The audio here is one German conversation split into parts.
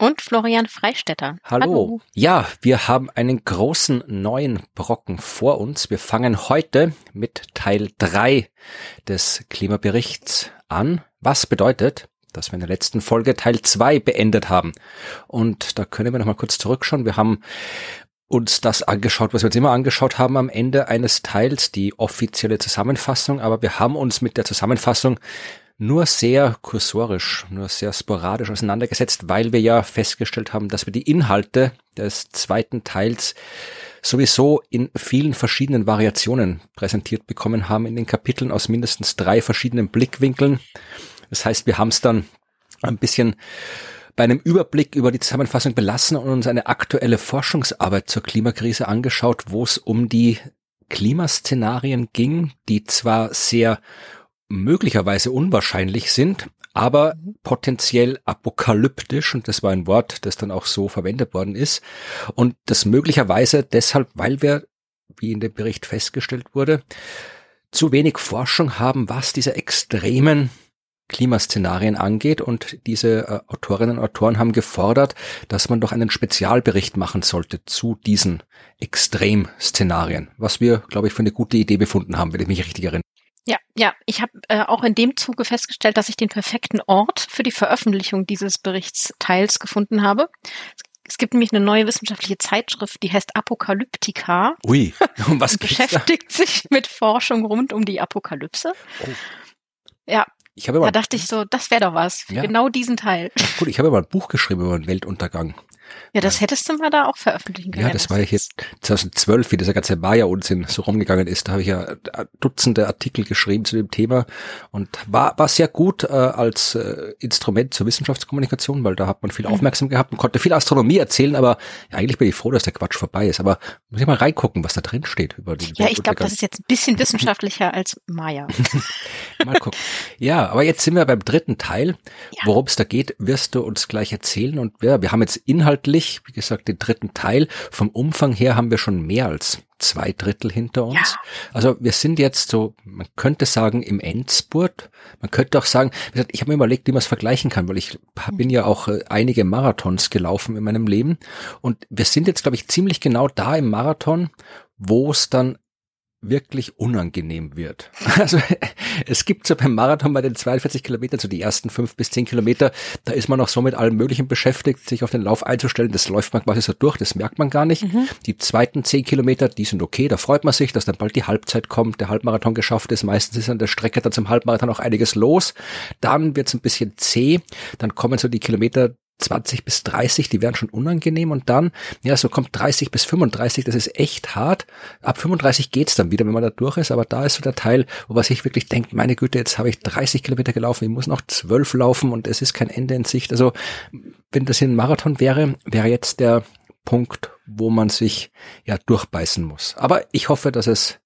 Und Florian Freistetter. Hallo. Hallo. Ja, wir haben einen großen neuen Brocken vor uns. Wir fangen heute mit Teil drei des Klimaberichts an. Was bedeutet, dass wir in der letzten Folge Teil zwei beendet haben. Und da können wir noch mal kurz zurückschauen. Wir haben uns das angeschaut, was wir uns immer angeschaut haben am Ende eines Teils, die offizielle Zusammenfassung, aber wir haben uns mit der Zusammenfassung nur sehr kursorisch, nur sehr sporadisch auseinandergesetzt, weil wir ja festgestellt haben, dass wir die Inhalte des zweiten Teils sowieso in vielen verschiedenen Variationen präsentiert bekommen haben, in den Kapiteln aus mindestens drei verschiedenen Blickwinkeln. Das heißt, wir haben es dann ein bisschen bei einem Überblick über die Zusammenfassung belassen und uns eine aktuelle Forschungsarbeit zur Klimakrise angeschaut, wo es um die Klimaszenarien ging, die zwar sehr möglicherweise unwahrscheinlich sind, aber potenziell apokalyptisch, und das war ein Wort, das dann auch so verwendet worden ist, und das möglicherweise deshalb, weil wir, wie in dem Bericht festgestellt wurde, zu wenig Forschung haben, was diese extremen Klimaszenarien angeht. Und diese äh, Autorinnen und Autoren haben gefordert, dass man doch einen Spezialbericht machen sollte zu diesen Extremszenarien, was wir, glaube ich, für eine gute Idee befunden haben, wenn ich mich richtig erinnere. Ja, ja, ich habe äh, auch in dem Zuge festgestellt, dass ich den perfekten Ort für die Veröffentlichung dieses Berichtsteils gefunden habe. Es gibt nämlich eine neue wissenschaftliche Zeitschrift, die heißt Apokalyptika. Ui, um was beschäftigt sich mit Forschung rund um die Apokalypse. Oh. Ja, ich habe da dachte ich so, das wäre doch was für ja. genau diesen Teil. Gut, ich habe mal ein Buch geschrieben über den Weltuntergang. Ja, das hättest du mal da auch veröffentlichen können. Ja, das war ja hier 2012, wie dieser ganze Maya-Unsinn so rumgegangen ist. Da habe ich ja Dutzende Artikel geschrieben zu dem Thema und war, war sehr gut äh, als äh, Instrument zur Wissenschaftskommunikation, weil da hat man viel mhm. aufmerksam gehabt und konnte viel Astronomie erzählen, aber ja, eigentlich bin ich froh, dass der Quatsch vorbei ist. Aber muss ich mal reingucken, was da drin steht über den Ja, ich glaube, das ist jetzt ein bisschen wissenschaftlicher als Maya. mal gucken. Ja, aber jetzt sind wir beim dritten Teil. Ja. Worum es da geht, wirst du uns gleich erzählen. Und ja, wir haben jetzt inhaltlich, wie gesagt, den dritten Teil. Vom Umfang her haben wir schon mehr als zwei Drittel hinter uns. Ja. Also wir sind jetzt so, man könnte sagen, im Endspurt. Man könnte auch sagen, ich habe mir überlegt, wie man es vergleichen kann, weil ich bin ja auch äh, einige Marathons gelaufen in meinem Leben. Und wir sind jetzt, glaube ich, ziemlich genau da im Marathon, wo es dann wirklich unangenehm wird. Also es gibt so beim Marathon bei den 42 Kilometern, so die ersten fünf bis zehn Kilometer, da ist man noch so mit allem Möglichen beschäftigt, sich auf den Lauf einzustellen. Das läuft man quasi so durch, das merkt man gar nicht. Mhm. Die zweiten zehn Kilometer, die sind okay, da freut man sich, dass dann bald die Halbzeit kommt, der Halbmarathon geschafft ist. Meistens ist an der Strecke dann zum Halbmarathon auch einiges los. Dann wird es ein bisschen zäh, dann kommen so die Kilometer 20 bis 30, die werden schon unangenehm und dann, ja, so kommt 30 bis 35, das ist echt hart. Ab 35 geht's dann wieder, wenn man da durch ist, aber da ist so der Teil, wo man sich wirklich denkt, meine Güte, jetzt habe ich 30 Kilometer gelaufen, ich muss noch 12 laufen und es ist kein Ende in Sicht. Also, wenn das hier ein Marathon wäre, wäre jetzt der Punkt, wo man sich ja durchbeißen muss. Aber ich hoffe, dass es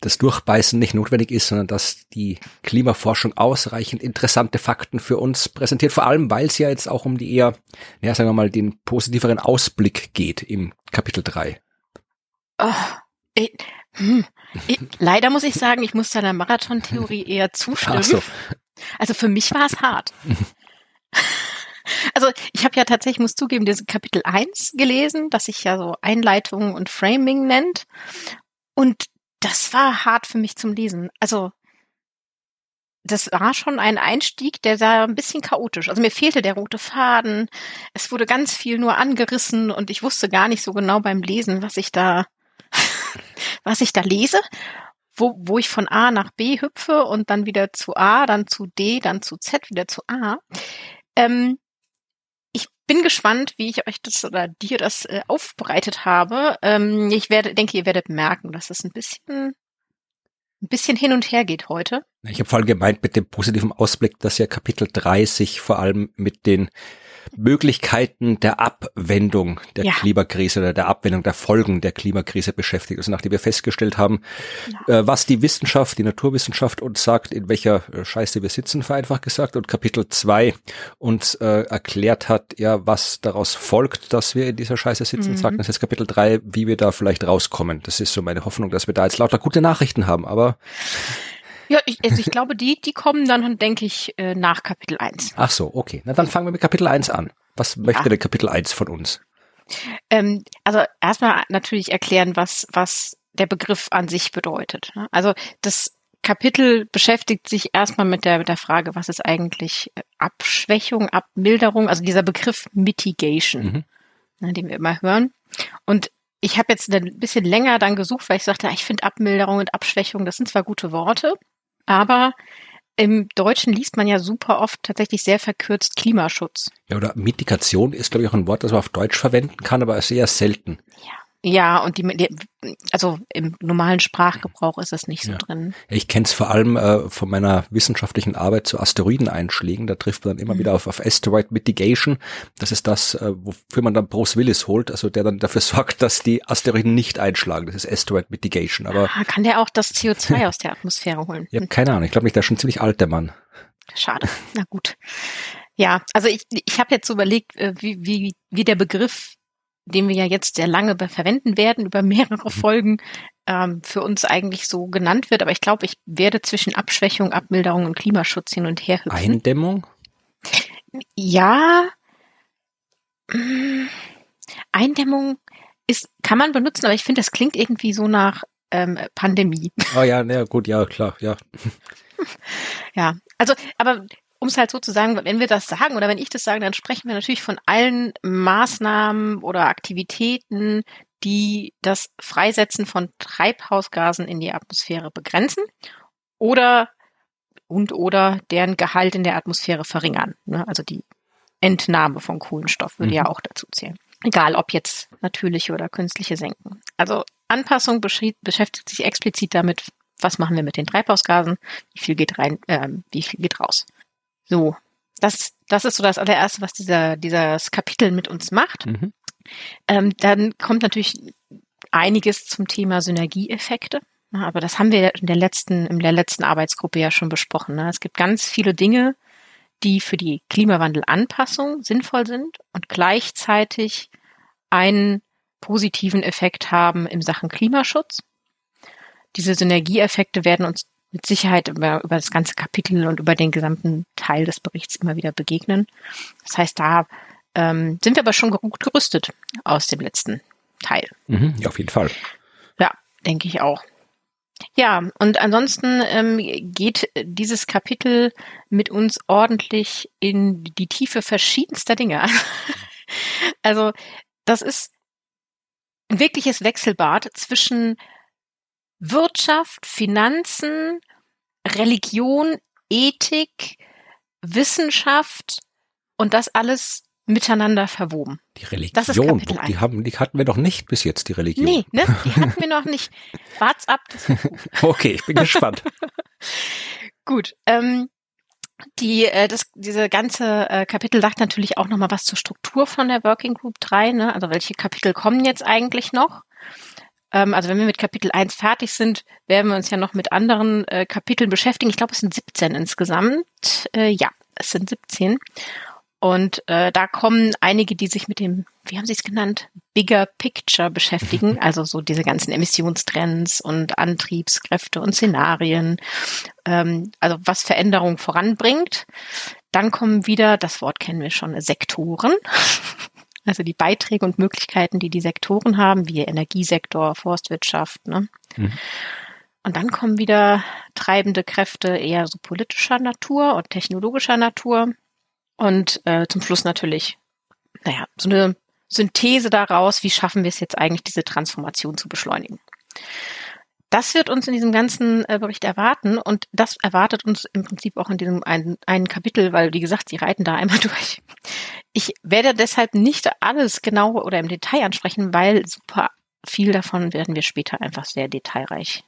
das Durchbeißen nicht notwendig ist, sondern dass die Klimaforschung ausreichend interessante Fakten für uns präsentiert, vor allem weil es ja jetzt auch um die eher, ja, sagen wir mal, den positiveren Ausblick geht im Kapitel 3. Oh, ich, hm, ich, leider muss ich sagen, ich muss deiner Marathon-Theorie eher zustimmen. So. Also für mich war es hart. Also ich habe ja tatsächlich, muss zugeben, dieses Kapitel 1 gelesen, das sich ja so Einleitung und Framing nennt. Und das war hart für mich zum Lesen. Also das war schon ein Einstieg, der sah ein bisschen chaotisch. Also mir fehlte der rote Faden. Es wurde ganz viel nur angerissen und ich wusste gar nicht so genau beim Lesen, was ich da, was ich da lese, wo, wo ich von A nach B hüpfe und dann wieder zu A, dann zu D, dann zu Z, wieder zu A. Ähm, bin gespannt, wie ich euch das oder dir das äh, aufbereitet habe. Ähm, ich werde, denke, ihr werdet merken, dass es ein bisschen, ein bisschen hin und her geht heute. Ich habe vor allem gemeint mit dem positiven Ausblick, dass ja Kapitel 3 sich vor allem mit den Möglichkeiten der Abwendung der Ja. Klimakrise oder der Abwendung der Folgen der Klimakrise beschäftigt. Also nachdem wir festgestellt haben, äh, was die Wissenschaft, die Naturwissenschaft uns sagt, in welcher äh, Scheiße wir sitzen, vereinfacht gesagt, und Kapitel zwei uns äh, erklärt hat, ja, was daraus folgt, dass wir in dieser Scheiße sitzen, sagt uns jetzt Kapitel drei, wie wir da vielleicht rauskommen. Das ist so meine Hoffnung, dass wir da jetzt lauter gute Nachrichten haben, aber Ja, ich, also ich glaube, die, die kommen dann, denke ich, äh, nach Kapitel 1. ach so, okay. Na dann fangen wir mit Kapitel eins an. Was möchte Ja. denn Kapitel eins von uns? Ähm, also erstmal natürlich erklären, was, was der Begriff an sich bedeutet. ne? Also das Kapitel beschäftigt sich erstmal mit der, mit der Frage, was ist eigentlich äh, Abschwächung, Abmilderung, also dieser Begriff Mitigation, Mhm. ne, den wir immer hören. Und ich habe jetzt ein bisschen länger dann gesucht, weil ich sagte, ich finde Abmilderung und Abschwächung, das sind zwar gute Worte, aber im Deutschen liest man ja super oft tatsächlich sehr verkürzt Klimaschutz. Ja, oder Mitigation ist, glaube ich, auch ein Wort, das man auf Deutsch verwenden kann, aber sehr selten. Ja, und die, die also im normalen Sprachgebrauch ist es nicht so Ja. drin. Ich kenne es vor allem äh, von meiner wissenschaftlichen Arbeit zu Asteroideneinschlägen. Da trifft man dann immer Mhm. wieder auf, auf Asteroid Mitigation. Das ist das, äh, wofür man dann Bruce Willis holt, also der dann dafür sorgt, dass die Asteroiden nicht einschlagen. Das ist Asteroid Mitigation. Aber Ah, Kann der auch das CO2 aus der Atmosphäre holen? ich habe keine Ahnung. Ich glaube nicht, der ist schon ziemlich alt, der Mann. Schade. Na gut. Ja, also ich, ich habe jetzt so überlegt, äh, wie, wie, wie der Begriff, den wir ja jetzt sehr lange verwenden werden, über mehrere Folgen, ähm, für uns eigentlich so genannt wird. Aber ich glaube, ich werde zwischen Abschwächung, Abmilderung und Klimaschutz hin und her hüpfen. Eindämmung? Ja. mm, Eindämmung ist, kann man benutzen, aber ich finde, das klingt irgendwie so nach ähm, Pandemie. Oh ja, na gut, ja, klar, ja. Ja, also, aber um es halt so zu sagen, wenn wir das sagen oder wenn ich das sage, dann sprechen wir natürlich von allen Maßnahmen oder Aktivitäten, die das Freisetzen von Treibhausgasen in die Atmosphäre begrenzen oder und oder deren Gehalt in der Atmosphäre verringern. Ne? Also die Entnahme von Kohlenstoff würde Mhm. ja auch dazu zählen. Egal, ob jetzt natürliche oder künstliche Senken. Also Anpassung beschäftigt sich explizit damit, was machen wir mit den Treibhausgasen, wie viel geht rein, ähm, wie viel geht raus. So, das, das ist so das allererste, was dieser, dieses Kapitel mit uns macht. Mhm. Ähm, dann kommt natürlich einiges zum Thema Synergieeffekte. Aber das haben wir in der letzten, in der letzten Arbeitsgruppe ja schon besprochen. Ne? Es gibt ganz viele Dinge, die für die Klimawandelanpassung sinnvoll sind und gleichzeitig einen positiven Effekt haben in Sachen Klimaschutz. Diese Synergieeffekte werden uns mit Sicherheit über, über das ganze Kapitel und über den gesamten Teil des Berichts immer wieder begegnen. Das heißt, da ähm, sind wir aber schon gut gerüstet aus dem letzten Teil. Mhm. Ja, auf jeden Fall. Ja, denke ich auch. Ja, und ansonsten ähm, geht dieses Kapitel mit uns ordentlich in die Tiefe verschiedenster Dinge. also das ist ein wirkliches Wechselbad zwischen Wirtschaft, Finanzen, Religion, Ethik, Wissenschaft und das alles miteinander verwoben. Die Religion, die, haben, die hatten wir doch nicht bis jetzt, die Religion. Nee, ne? Die hatten wir noch nicht. Wart's ab. Okay, ich bin gespannt. Gut. Ähm, die, äh, das, diese ganze äh, Kapitel sagt natürlich auch nochmal was zur Struktur von der Working Group 3, ne? Also welche Kapitel kommen jetzt eigentlich noch? Ähm, also wenn wir mit Kapitel 1 fertig sind, werden wir uns ja noch mit anderen äh, Kapiteln beschäftigen. Ich glaube, es sind 17 insgesamt. Äh, ja, es sind 17. Und äh, da kommen einige, die sich mit dem, wie haben Sie es genannt, Bigger Picture beschäftigen, also so diese ganzen Emissionstrends und Antriebskräfte und Szenarien, ähm, also was Veränderung voranbringt. Dann kommen wieder, das Wort kennen wir schon, Sektoren, also die Beiträge und Möglichkeiten, die die Sektoren haben, wie Energiesektor, Forstwirtschaft. Ne? Mhm. Und dann kommen wieder treibende Kräfte eher so politischer Natur und technologischer Natur. Und äh, zum Schluss natürlich, naja, so eine Synthese daraus, wie schaffen wir es jetzt eigentlich, diese Transformation zu beschleunigen. Das wird uns in diesem ganzen äh, Bericht erwarten und das erwartet uns im Prinzip auch in diesem einen, einen Kapitel, weil, wie gesagt, sie reiten da einmal durch. Ich werde deshalb nicht alles genau oder im Detail ansprechen, weil super viel davon werden wir später einfach sehr detailreich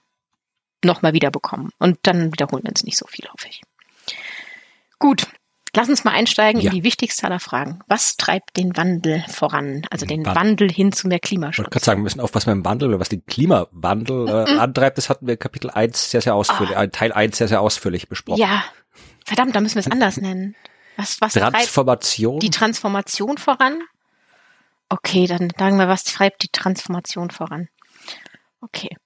nochmal wiederbekommen. Und dann wiederholen wir uns nicht so viel, hoffe ich. Gut, Lass uns mal einsteigen ja. in die wichtigste aller Fragen. Was treibt den Wandel voran? Also den Wandel, Wandel hin zu mehr Klimaschutz. Ich wollte gerade sagen, wir müssen aufpassen beim Wandel oder was den Klimawandel äh, antreibt. Das hatten wir Kapitel 1 sehr, sehr ausführlich, oh. Teil 1 sehr, sehr ausführlich besprochen. Ja, verdammt, da müssen wir es anders nennen. Was, was Transformation? Die Transformation voran? Okay, dann sagen wir, was treibt die Transformation voran? Okay.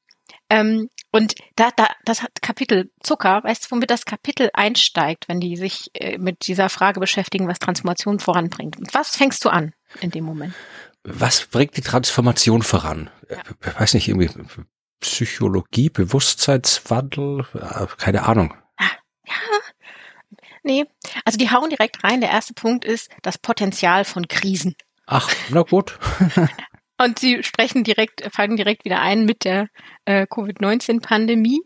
Ähm, und da, da, das Kapitel Zucker, weißt du, womit das Kapitel einsteigt, wenn die sich äh, mit dieser Frage beschäftigen, was Transformation voranbringt? Was fängst du an in dem Moment? Was bringt die Transformation voran? Ja. Ich äh, weiß nicht, irgendwie Psychologie, Bewusstseinswandel, äh, keine Ahnung. Nee. Also die hauen direkt rein. Der erste Punkt ist das Potenzial von Krisen. Ach, na gut. Und sie sprechen direkt, fangen direkt wieder ein mit der äh, Covid-19-Pandemie,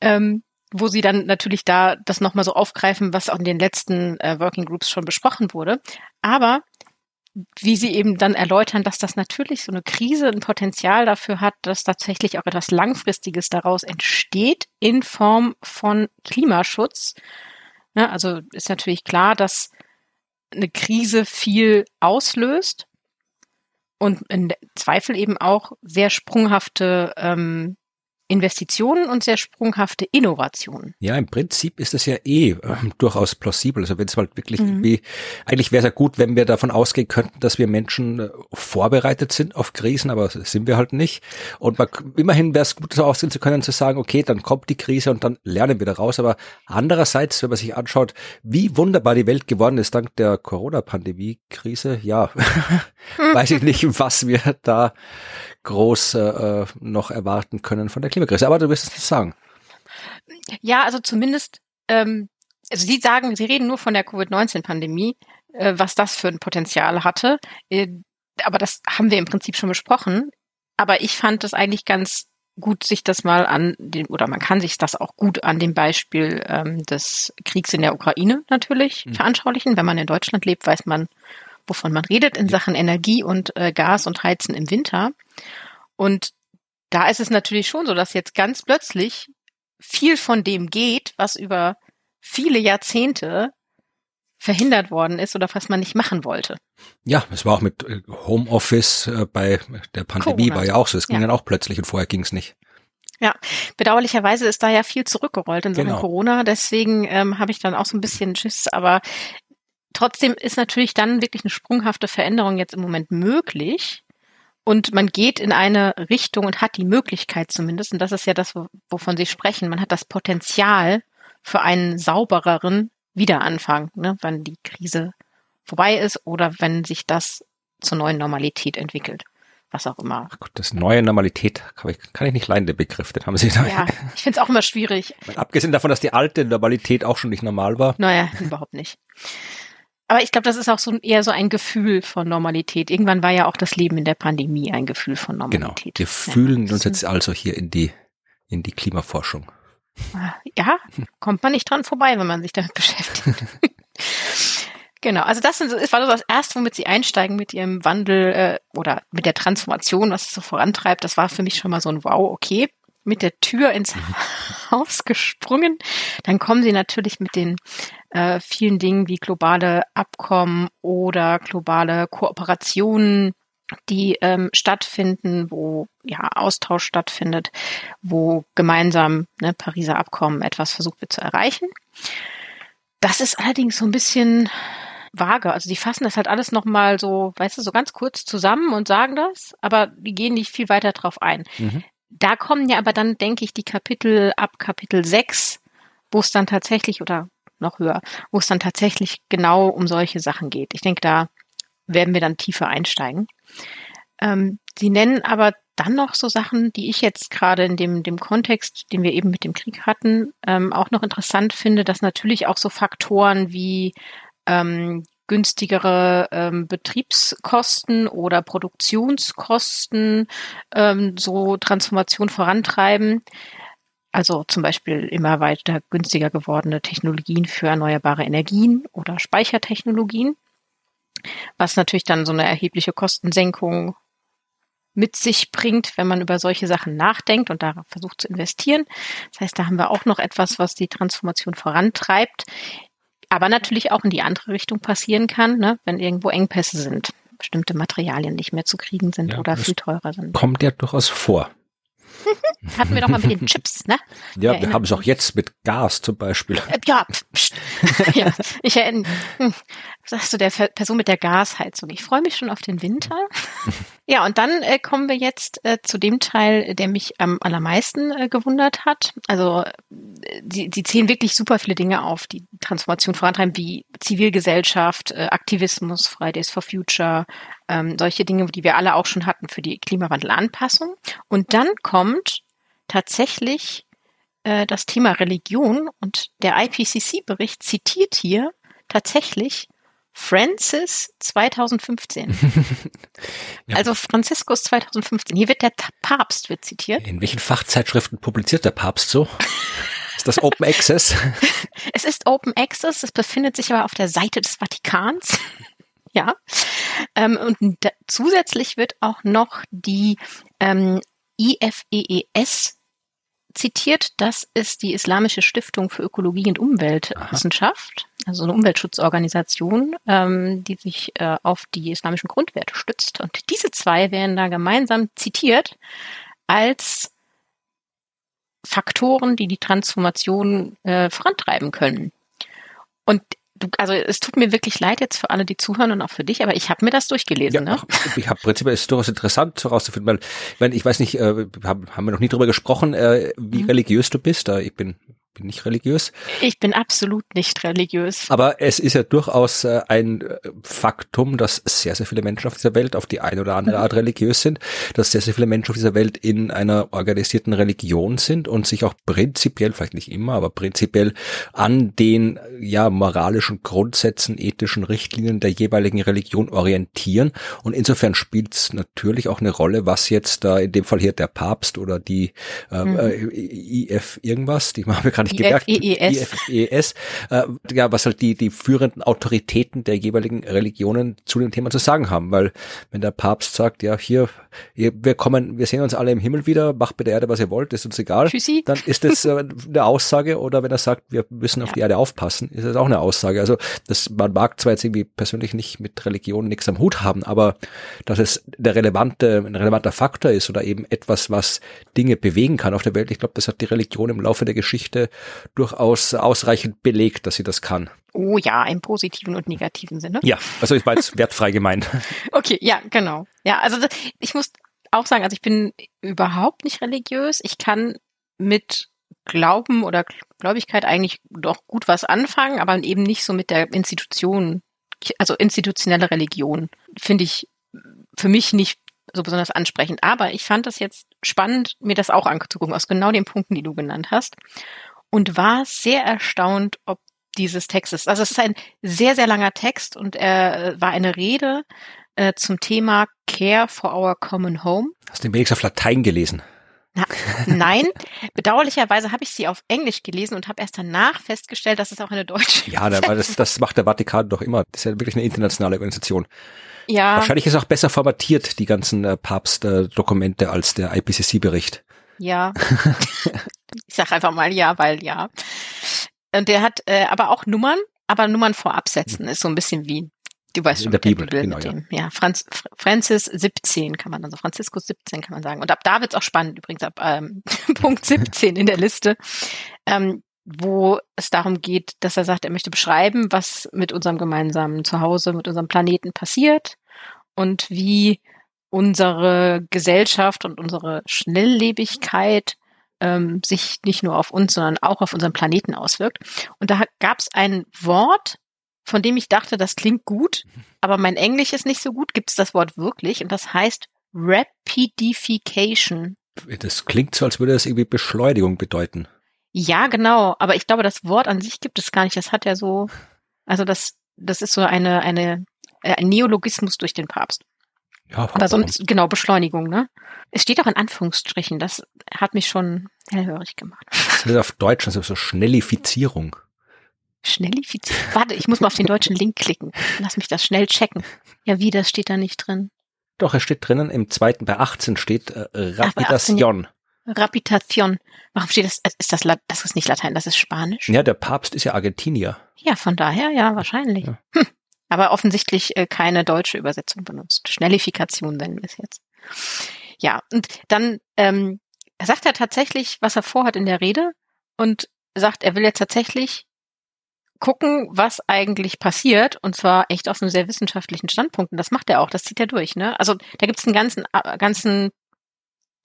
ähm, wo sie dann natürlich da das nochmal so aufgreifen, was auch in den letzten äh, Working Groups schon besprochen wurde. Aber wie sie eben dann erläutern, dass das natürlich so eine Krise ein Potenzial dafür hat, dass tatsächlich auch etwas Langfristiges daraus entsteht in Form von Klimaschutz. Ja, also ist natürlich klar, dass eine Krise viel auslöst und im Zweifel eben auch sehr sprunghafte ähm, Investitionen und sehr sprunghafte Innovationen. Ja, im Prinzip ist das ja eh äh, durchaus plausibel. Also wenn es halt wirklich mhm. wie, eigentlich wäre es ja gut, wenn wir davon ausgehen könnten, dass wir Menschen äh, vorbereitet sind auf Krisen, aber sind wir halt nicht. Und man, immerhin wäre es gut, so ausgehen zu können, zu sagen, okay, dann kommt die Krise und dann lernen wir daraus. Aber andererseits, wenn man sich anschaut, wie wunderbar die Welt geworden ist dank der Corona-Pandemie-Krise, ja, weiß ich nicht, was wir da groß äh, noch erwarten können von der Klimakrise. Aber du wirst es nicht sagen. Ja, also zumindest, ähm, also Sie sagen, Sie reden nur von der Covid-19-Pandemie, äh, was das für ein Potenzial hatte. Äh, aber das haben wir im Prinzip schon besprochen. Aber ich fand es eigentlich ganz gut, sich das mal an dem, oder man kann sich das auch gut an dem Beispiel ähm, des Kriegs in der Ukraine natürlich mhm. veranschaulichen. Wenn man in Deutschland lebt, weiß man, wovon man redet in Sachen Energie und äh, Gas und Heizen im Winter. Und da ist es natürlich schon so, dass jetzt ganz plötzlich viel von dem geht, was über viele Jahrzehnte verhindert worden ist oder was man nicht machen wollte. Ja, es war auch mit äh, Homeoffice äh, bei der Pandemie Corona. war ja auch so. Es ging ja. dann auch plötzlich und vorher ging es nicht. Ja, bedauerlicherweise ist da ja viel zurückgerollt in Sachen genau. Corona. Deswegen ähm, habe ich dann auch so ein bisschen Schiss. Aber Trotzdem ist natürlich dann wirklich eine sprunghafte Veränderung jetzt im Moment möglich. Und man geht in eine Richtung und hat die Möglichkeit zumindest, und das ist ja das, wovon Sie sprechen, man hat das Potenzial für einen saubereren Wiederanfang, ne, wenn die Krise vorbei ist oder wenn sich das zur neuen Normalität entwickelt. Was auch immer. Ach Gott, das neue Normalität kann ich, kann ich nicht leiden, der Begriff, den haben Sie da. Ja, ich finde es auch immer schwierig. Abgesehen davon, dass die alte Normalität auch schon nicht normal war. Naja, überhaupt nicht. Aber ich glaube, das ist auch so eher so ein Gefühl von Normalität. Irgendwann war ja auch das Leben in der Pandemie ein Gefühl von genau. Normalität. Genau. Wir fühlen ja. uns jetzt also hier in die, in die Klimaforschung. Ah, ja, kommt man nicht dran vorbei, wenn man sich damit beschäftigt. genau, also das ist, war das erste, womit sie einsteigen mit ihrem Wandel äh, oder mit der Transformation, was es so vorantreibt. Das war für mich schon mal so ein Wow, okay mit der Tür ins mhm. Haus gesprungen. Dann kommen sie natürlich mit den äh, vielen Dingen wie globale Abkommen oder globale Kooperationen, die ähm, stattfinden, wo ja Austausch stattfindet, wo gemeinsam ne, Pariser Abkommen etwas versucht wird zu erreichen. Das ist allerdings so ein bisschen vage. Also die fassen das halt alles nochmal so, weißt du, so ganz kurz zusammen und sagen das, aber die gehen nicht viel weiter drauf ein. Mhm. Da kommen ja aber dann, denke ich, die Kapitel ab Kapitel 6, wo es dann tatsächlich, oder noch höher, wo es dann tatsächlich genau um solche Sachen geht. Ich denke, da werden wir dann tiefer einsteigen. Ähm, Sie nennen aber dann noch so Sachen, die ich jetzt gerade in dem, dem Kontext, den wir eben mit dem Krieg hatten, ähm, auch noch interessant finde, dass natürlich auch so Faktoren wie ähm, günstigere ähm, Betriebskosten oder Produktionskosten ähm, so Transformation vorantreiben. Also zum Beispiel immer weiter günstiger gewordene Technologien für erneuerbare Energien oder Speichertechnologien, was natürlich dann so eine erhebliche Kostensenkung mit sich bringt, wenn man über solche Sachen nachdenkt und darauf versucht zu investieren. Das heißt, da haben wir auch noch etwas, was die Transformation vorantreibt. Aber natürlich auch in die andere Richtung passieren kann, ne, wenn irgendwo Engpässe sind, bestimmte Materialien nicht mehr zu kriegen sind Ja, oder viel teurer sind. Kommt ja durchaus vor. Hatten wir doch mal mit den Chips, ne? Ja, wir haben es auch jetzt mit Gas zum Beispiel. Äh, Ja, ja, ich erinnere. Sagst du der Person mit der Gasheizung? Ich freue mich schon auf den Winter. Ja, und dann äh, kommen wir jetzt äh, zu dem Teil, der mich am allermeisten äh, gewundert hat. Also äh, die, die zählen wirklich super viele Dinge auf, die Transformation vorantreiben, wie Zivilgesellschaft, äh, Aktivismus, Fridays for Future, ähm, solche Dinge, die wir alle auch schon hatten für die Klimawandelanpassung. Und dann kommt tatsächlich äh, das Thema Religion und der IPCC-Bericht zitiert hier tatsächlich Francis 2015. Ja. Also Franziskus 2015. Hier wird der Papst wird zitiert. In welchen Fachzeitschriften publiziert der Papst so? Ist das Open Access? Es ist Open Access, es befindet sich aber auf der Seite des Vatikans. ja. Ähm, und zusätzlich wird auch noch die ähm, IFEES zitiert. Das ist die Islamische Stiftung für Ökologie und Umweltwissenschaft, also eine Umweltschutzorganisation, ähm, die sich äh, auf die islamischen Grundwerte stützt. Und diese zwei werden da gemeinsam zitiert als Faktoren, die die Transformation äh, vorantreiben können. Und du, also es tut mir wirklich leid jetzt für alle, die zuhören und auch für dich, aber ich habe mir das durchgelesen. ne? ach, ich habe prinzipiell ist durchaus interessant herauszufinden, weil ich, meine, ich weiß nicht, äh, haben, haben wir noch nie drüber gesprochen, äh, wie Mhm. religiös du bist. Äh, ich bin bin nicht religiös, Ich bin absolut nicht religiös. aber es ist ja durchaus äh, ein äh, Faktum, dass sehr sehr viele Menschen auf dieser Welt auf die eine oder andere Art religiös sind, dass sehr sehr viele Menschen auf dieser Welt in einer organisierten Religion sind und sich auch prinzipiell, vielleicht nicht immer, aber prinzipiell an den ja moralischen Grundsätzen, ethischen Richtlinien der jeweiligen Religion orientieren und insofern spielt es natürlich auch eine Rolle, was jetzt da in dem Fall hier der Papst oder die äh, Mhm. äh, IF irgendwas, die haben wir gar nicht gemerkt. IFEES. IFES, äh, ja, was halt die, die führenden Autoritäten der jeweiligen Religionen zu dem Thema zu sagen haben, weil wenn der Papst sagt, ja, hier, wir kommen, wir sehen uns alle im Himmel wieder, macht bei der Erde, was ihr wollt, ist uns egal, Tschüssi. dann ist das äh, eine Aussage oder wenn er sagt, wir müssen auf Ja. die Erde aufpassen, ist das auch eine Aussage. Also das, man mag zwar jetzt irgendwie persönlich nicht mit Religion nichts am Hut haben, aber dass es der relevante, ein relevanter Faktor ist oder eben etwas, was Dinge bewegen kann auf der Welt, ich glaube, das hat die Religion im Laufe der Geschichte durchaus ausreichend belegt, dass sie das kann. Oh ja, im positiven und negativen Sinne. Ja, also ich war jetzt wertfrei gemeint. Okay, ja, genau. Ja, also ich muss auch sagen, also ich bin überhaupt nicht religiös. Ich kann mit Glauben oder Gläubigkeit eigentlich doch gut was anfangen, aber eben nicht so mit der Institution, also institutionelle Religion, finde ich für mich nicht so besonders ansprechend. Aber ich fand das jetzt spannend, mir das auch anzugucken, aus genau den Punkten, die du genannt hast. Und war sehr erstaunt, ob dieses Textes, also es ist ein sehr, sehr langer Text und er war eine Rede äh, zum Thema Care for Our Common Home. Hast du den wenigstens auf Latein gelesen? Na, nein, bedauerlicherweise habe ich sie auf Englisch gelesen und habe erst danach festgestellt, dass es auch eine deutsche Ja, aber das, das macht der Vatikan doch immer. Das ist ja wirklich eine internationale Organisation. Ja, Wahrscheinlich ist auch besser formatiert, die ganzen äh, Papstdokumente, als der IPCC-Bericht. ja. ich sage einfach mal ja, weil ja. Und der hat äh, aber auch Nummern, aber Nummern vor Absätzen ist so ein bisschen wie Du weißt In schon, der mit Bibel, genau, mit ja. dem, ja. Franz, Fr- Francis 17 kann man, also Franziskus 17 kann man sagen. Und ab da wird's auch spannend, übrigens ab ähm, Punkt 17 in der Liste, ähm, wo es darum geht, dass er sagt, er möchte beschreiben, was mit unserem gemeinsamen Zuhause, mit unserem Planeten passiert und wie unsere Gesellschaft und unsere Schnelllebigkeit ähm, sich nicht nur auf uns, sondern auch auf unseren Planeten auswirkt. Und da gab's ein Wort, von dem ich dachte, das klingt gut, aber mein Englisch ist nicht so gut, gibt es das Wort wirklich und das heißt Rapidification. Das klingt so, als würde das irgendwie Beschleunigung bedeuten. Ja, genau, aber ich glaube, das Wort an sich gibt es gar nicht. Das hat ja so, also das, das ist so eine, eine, äh, ein Neologismus durch den Papst. Ja, Aber warum? sonst, genau, Beschleunigung, ne? Es steht auch in Anführungsstrichen, das hat mich schon hellhörig gemacht. Das ist auf Deutsch, also so Schnellifizierung. Schnellifiziert. Warte, ich muss mal auf den deutschen Link klicken. Lass mich das schnell checken. Ja, wie, das steht da nicht drin. Doch, es steht drinnen, im zweiten, bei 18 steht äh, Ach, bei 18, Rapidation. Rapitation. Warum steht das? Ist das, das ist nicht Latein, das ist Spanisch? Ja, der Papst ist ja Argentinier. Ja, von daher, ja, wahrscheinlich. Ja. Hm. Aber offensichtlich äh, keine deutsche Übersetzung benutzt. Schnellifikation nennen wir es jetzt. Ja, und dann ähm, sagt er tatsächlich, was er vorhat in der Rede und sagt, er will jetzt tatsächlich gucken, was eigentlich passiert, und zwar echt aus einem sehr wissenschaftlichen Standpunkt. Und das macht er auch, das zieht er durch. Ne? Also da gibt es einen ganzen, äh, ganzen,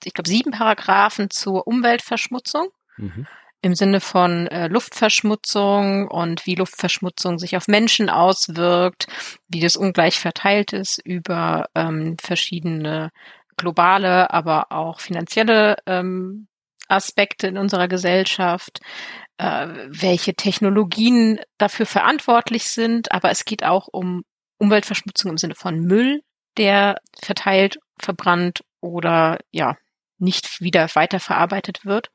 ich glaube, sieben Paragraphen zur Umweltverschmutzung. Mhm. Im Sinne von äh, Luftverschmutzung und wie Luftverschmutzung sich auf Menschen auswirkt, wie das ungleich verteilt ist über ähm, verschiedene globale, aber auch finanzielle ähm, Aspekte in unserer Gesellschaft, äh, welche Technologien dafür verantwortlich sind, aber es geht auch um Umweltverschmutzung im Sinne von Müll, der verteilt, verbrannt oder ja nicht wieder weiterverarbeitet wird.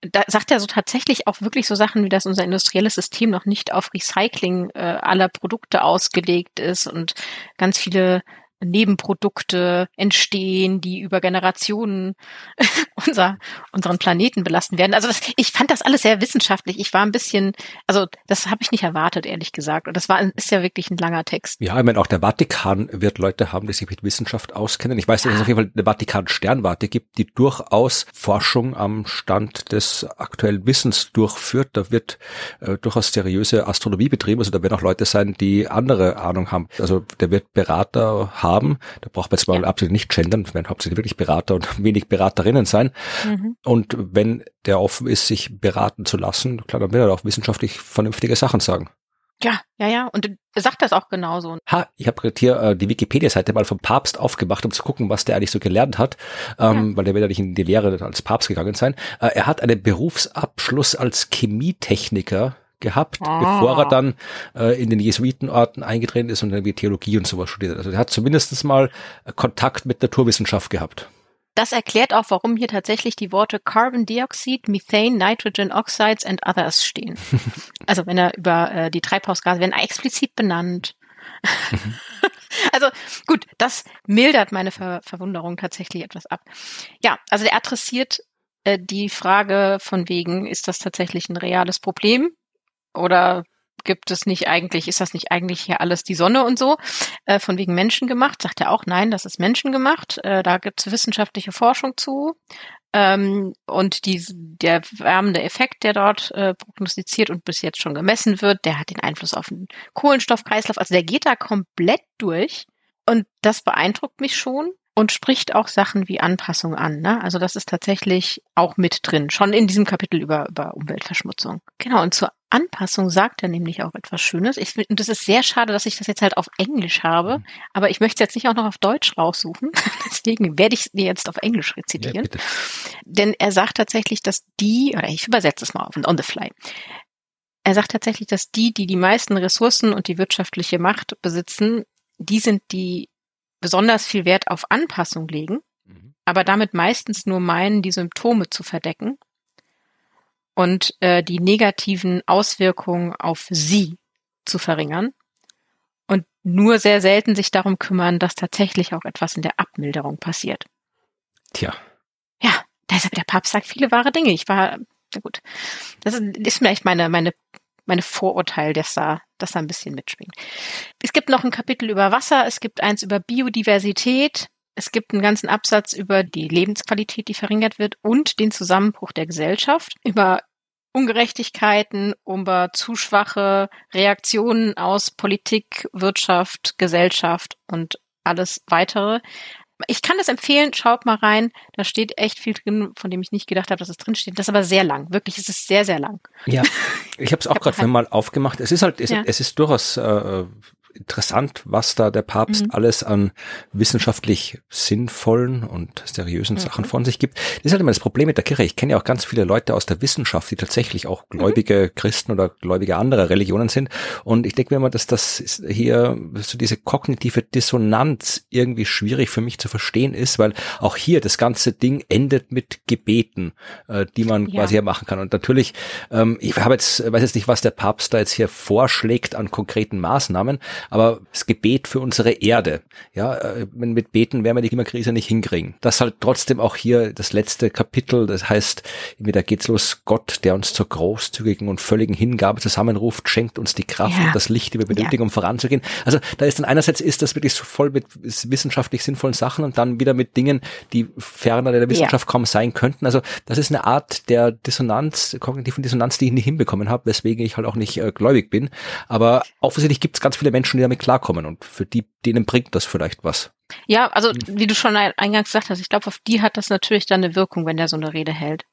Da sagt er so tatsächlich auch wirklich so Sachen, wie dass unser industrielles System noch nicht auf Recycling äh, aller Produkte ausgelegt ist und ganz viele Nebenprodukte entstehen, die über Generationen unser, unseren Planeten belasten werden. Also das, ich fand das alles sehr wissenschaftlich. Ich war ein bisschen, also das habe ich nicht erwartet, ehrlich gesagt. Und das war ist ja wirklich ein langer Text. Ja, ich meine, auch der Vatikan wird Leute haben, die sich mit Wissenschaft auskennen. Ich weiß, dass es auf jeden Fall eine Vatikan-Sternwarte gibt, die durchaus Forschung am Stand des aktuellen Wissens durchführt. Da wird äh, durchaus seriöse Astronomie betrieben. Also da werden auch Leute sein, die andere Ahnung haben. Also der wird Berater haben haben. Da braucht man jetzt mal ja. absolut nicht gendern, es werden hauptsächlich wirklich Berater und wenig Beraterinnen sein. Mhm. Und wenn der offen ist, sich beraten zu lassen, klar, dann wird er auch wissenschaftlich vernünftige Sachen sagen. Ja, ja, ja. Und er sagt das auch genauso. Ha, ich habe gerade hier äh, die Wikipedia-Seite mal vom Papst aufgemacht, um zu gucken, was der eigentlich so gelernt hat, ähm, ja. weil der wird ja nicht in die Lehre als Papst gegangen sein. Äh, er hat einen Berufsabschluss als Chemietechniker gehabt, ah. bevor er dann äh, in den Jesuitenorten eingetreten ist und irgendwie Theologie und sowas studiert. Also er hat zumindest mal Kontakt mit Naturwissenschaft gehabt. Das erklärt auch, warum hier tatsächlich die Worte Carbon Dioxide, Methane, Nitrogen Oxides and Others stehen. also wenn er über äh, die Treibhausgase werden explizit benannt. Mhm. also gut, das mildert meine Ver Verwunderung tatsächlich etwas ab. Ja, also der adressiert äh, die Frage von wegen, ist das tatsächlich ein reales Problem? Oder gibt es nicht eigentlich, ist das nicht eigentlich hier alles die Sonne und so, äh, von wegen Menschen gemacht? Sagt er auch, nein, das ist Menschen gemacht. Äh, da gibt es wissenschaftliche Forschung zu. Ähm, und die, der wärmende Effekt, der dort äh, prognostiziert und bis jetzt schon gemessen wird, der hat den Einfluss auf den Kohlenstoffkreislauf. Also der geht da komplett durch. Und das beeindruckt mich schon und spricht auch Sachen wie Anpassung an. Ne? Also das ist tatsächlich auch mit drin, schon in diesem Kapitel über, über Umweltverschmutzung. Genau, und zur Anpassung sagt er nämlich auch etwas Schönes. Ich, und das ist sehr schade, dass ich das jetzt halt auf Englisch habe, aber ich möchte es jetzt nicht auch noch auf Deutsch raussuchen. Deswegen werde ich dir jetzt auf Englisch rezitieren. Ja, Denn er sagt tatsächlich, dass die, oder ich übersetze es mal auf on the fly. Er sagt tatsächlich, dass die, die die meisten Ressourcen und die wirtschaftliche Macht besitzen, die sind die besonders viel Wert auf Anpassung legen, mhm. aber damit meistens nur meinen, die Symptome zu verdecken und äh, die negativen Auswirkungen auf sie zu verringern und nur sehr selten sich darum kümmern, dass tatsächlich auch etwas in der Abmilderung passiert. Tja. Ja, deshalb der Papst sagt viele wahre Dinge. Ich war, na gut, das ist, ist vielleicht meine, meine meine Vorurteil, dass da, dass da ein bisschen mitschwingt. Es gibt noch ein Kapitel über Wasser, es gibt eins über Biodiversität, es gibt einen ganzen Absatz über die Lebensqualität, die verringert wird und den Zusammenbruch der Gesellschaft, über Ungerechtigkeiten, über zu schwache Reaktionen aus Politik, Wirtschaft, Gesellschaft und alles weitere ich kann das empfehlen, schaut mal rein. Da steht echt viel drin, von dem ich nicht gedacht habe, dass es drin steht. Das ist aber sehr lang. Wirklich, es ist sehr, sehr lang. Ja, ich habe es auch gerade mal aufgemacht. Es ist halt, es, ja. es ist durchaus äh, interessant, was da der Papst mhm. alles an wissenschaftlich sinnvollen und seriösen mhm. Sachen von sich gibt. Das ist halt immer das Problem mit der Kirche. Ich kenne ja auch ganz viele Leute aus der Wissenschaft, die tatsächlich auch mhm. gläubige mhm. Christen oder gläubige anderer Religionen sind. Und ich denke mir immer, dass das hier so diese kognitive Dissonanz irgendwie schwierig für mich zu verstehen ist, weil auch hier das ganze Ding endet mit Gebeten, äh, die man ja. quasi hier machen kann. Und natürlich, ähm, ich habe jetzt, weiß jetzt nicht, was der Papst da jetzt hier vorschlägt an konkreten Maßnahmen, aber das Gebet für unsere Erde. Ja, äh, mit Beten werden wir die Klimakrise nicht hinkriegen. Das halt trotzdem auch hier das letzte Kapitel, das heißt, da geht's los, Gott, der uns zur großzügigen und völligen Hingabe zusammenruft, schenkt uns die Kraft ja. und das Licht, die wir benötigen, ja. um voranzugehen. Also da ist dann einerseits ist das wirklich so voll mit wissenschaftlich sinnvollen Sachen und dann wieder mit Dingen, die ferner der Wissenschaft ja. kaum sein könnten. Also das ist eine Art der Dissonanz, kognitiven Dissonanz, die ich nicht hinbekommen habe, weswegen ich halt auch nicht äh, gläubig bin. Aber offensichtlich gibt es ganz viele Menschen, die damit klarkommen und für die, denen bringt das vielleicht was. Ja, also wie du schon eingangs gesagt hast, ich glaube, auf die hat das natürlich dann eine Wirkung, wenn der so eine Rede hält.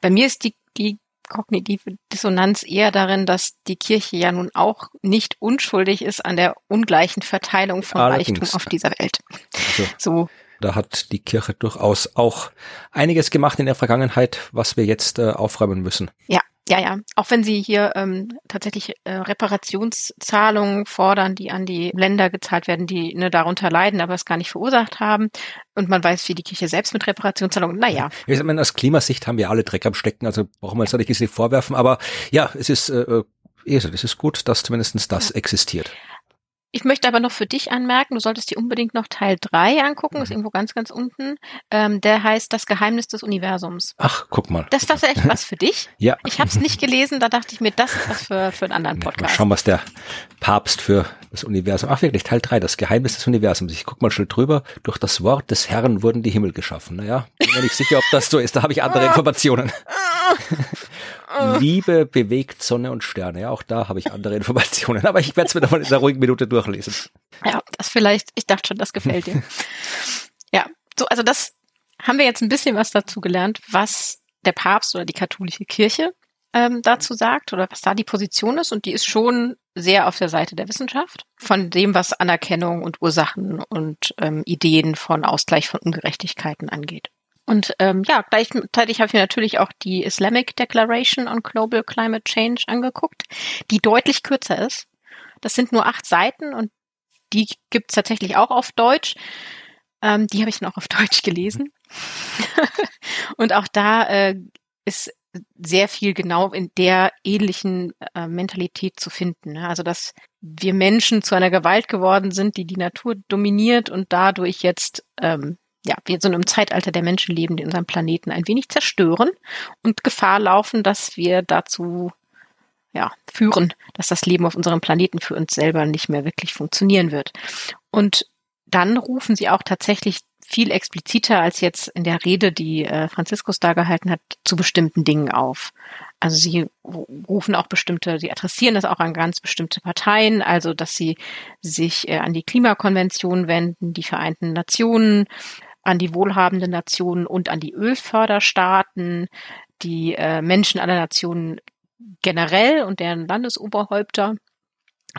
Bei mir ist die, die kognitive Dissonanz eher darin, dass die Kirche ja nun auch nicht unschuldig ist an der ungleichen Verteilung von Allerdings. Reichtum auf dieser Welt. Also, so. Da hat die Kirche durchaus auch einiges gemacht in der Vergangenheit, was wir jetzt äh, aufräumen müssen. Ja, ja, ja. Auch wenn sie hier ähm, tatsächlich äh, Reparationszahlungen fordern, die an die Länder gezahlt werden, die ne, darunter leiden, aber es gar nicht verursacht haben. Und man weiß, wie die Kirche selbst mit Reparationszahlungen, naja. Ich meine, aus Klimasicht haben wir alle Dreck am Stecken, also brauchen wir jetzt nicht diese vorwerfen, aber ja, es ist, äh, äh es ist gut, dass zumindest das existiert. Ich möchte aber noch für dich anmerken, du solltest dir unbedingt noch Teil 3 angucken, ist mhm. irgendwo ganz, ganz unten. Ähm, der heißt Das Geheimnis des Universums. Ach, guck mal. Das ist tatsächlich was für dich. ja. Ich habe es nicht gelesen, da dachte ich mir, das ist was für, für einen anderen Podcast. Mal schauen, was der Papst für das Universum. Ach wirklich, Teil 3, das Geheimnis des Universums. Ich guck mal schnell drüber. Durch das Wort des Herrn wurden die Himmel geschaffen. Naja, bin mir nicht sicher, ob das so ist. Da habe ich andere Informationen. Liebe bewegt Sonne und Sterne. Ja, auch da habe ich andere Informationen. Aber ich werde es mir nochmal in einer ruhigen Minute durchlesen. Ja, das vielleicht, ich dachte schon, das gefällt dir. ja, so, also das haben wir jetzt ein bisschen was dazu gelernt, was der Papst oder die katholische Kirche ähm, dazu sagt oder was da die Position ist. Und die ist schon sehr auf der Seite der Wissenschaft, von dem, was Anerkennung und Ursachen und ähm, Ideen von Ausgleich von Ungerechtigkeiten angeht. Und ähm, ja, gleichzeitig habe ich mir natürlich auch die Islamic Declaration on Global Climate Change angeguckt, die deutlich kürzer ist. Das sind nur acht Seiten und die gibt's tatsächlich auch auf Deutsch. Ähm, die habe ich dann auch auf Deutsch gelesen. und auch da äh, ist sehr viel genau in der ähnlichen äh, Mentalität zu finden. Ne? Also dass wir Menschen zu einer Gewalt geworden sind, die die Natur dominiert und dadurch jetzt ähm, ja, wir so einem Zeitalter der Menschen leben, die unseren Planeten ein wenig zerstören und Gefahr laufen, dass wir dazu ja, führen, dass das Leben auf unserem Planeten für uns selber nicht mehr wirklich funktionieren wird. Und dann rufen sie auch tatsächlich viel expliziter als jetzt in der Rede, die äh, Franziskus da gehalten hat, zu bestimmten Dingen auf. Also sie rufen auch bestimmte, sie adressieren das auch an ganz bestimmte Parteien, also dass sie sich äh, an die Klimakonvention wenden, die Vereinten Nationen, an die wohlhabenden Nationen und an die Ölförderstaaten, die äh, Menschen aller Nationen generell und deren Landesoberhäupter,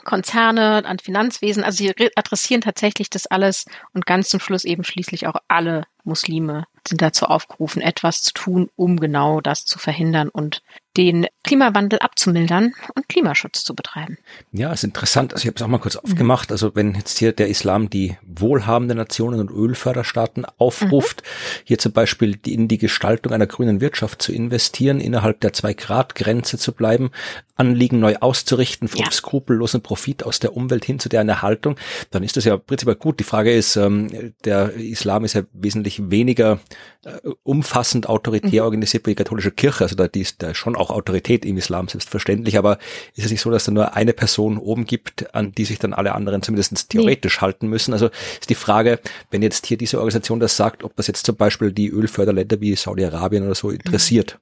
Konzerne, an Finanzwesen. Also sie adressieren tatsächlich das alles und ganz zum Schluss eben schließlich auch alle Muslime sind dazu aufgerufen, etwas zu tun, um genau das zu verhindern und den Klimawandel abzumildern und Klimaschutz zu betreiben. Ja, ist interessant. Also ich habe es auch mal kurz aufgemacht. Also wenn jetzt hier der Islam die wohlhabenden Nationen und Ölförderstaaten aufruft, mhm. hier zum Beispiel in die Gestaltung einer grünen Wirtschaft zu investieren, innerhalb der Zwei-Grad-Grenze zu bleiben, Anliegen neu auszurichten, vom ja. skrupellosen Profit aus der Umwelt hin zu deren Erhaltung, dann ist das ja prinzipiell gut. Die Frage ist, ähm, der Islam ist ja wesentlich weniger äh, umfassend autoritär mhm. organisiert wie die katholische Kirche. Also da, die ist da schon auch Autorität im Islam, selbstverständlich. Aber ist es nicht so, dass da nur eine Person oben gibt, an die sich dann alle anderen zumindest theoretisch nee. halten müssen? Also ist die Frage, wenn jetzt hier diese Organisation das sagt, ob das jetzt zum Beispiel die Ölförderländer wie Saudi-Arabien oder so interessiert.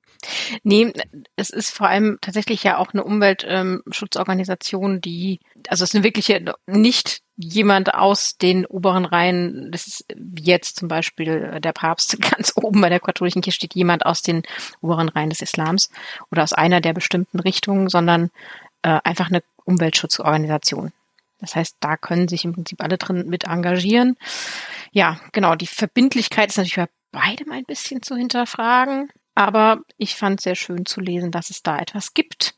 Nee, es ist vor allem tatsächlich ja auch eine Umweltschutzorganisation, die, also es ist eine wirkliche, nicht jemand aus den oberen Reihen, das ist jetzt zum Beispiel der Papst ganz oben bei der katholischen Kirche steht jemand aus den oberen Reihen des Islams oder aus einer der bestimmten Richtungen, sondern äh, einfach eine Umweltschutzorganisation. Das heißt, da können sich im Prinzip alle drin mit engagieren. Ja, genau. Die Verbindlichkeit ist natürlich bei beidem ein bisschen zu hinterfragen. Aber ich fand sehr schön zu lesen, dass es da etwas gibt.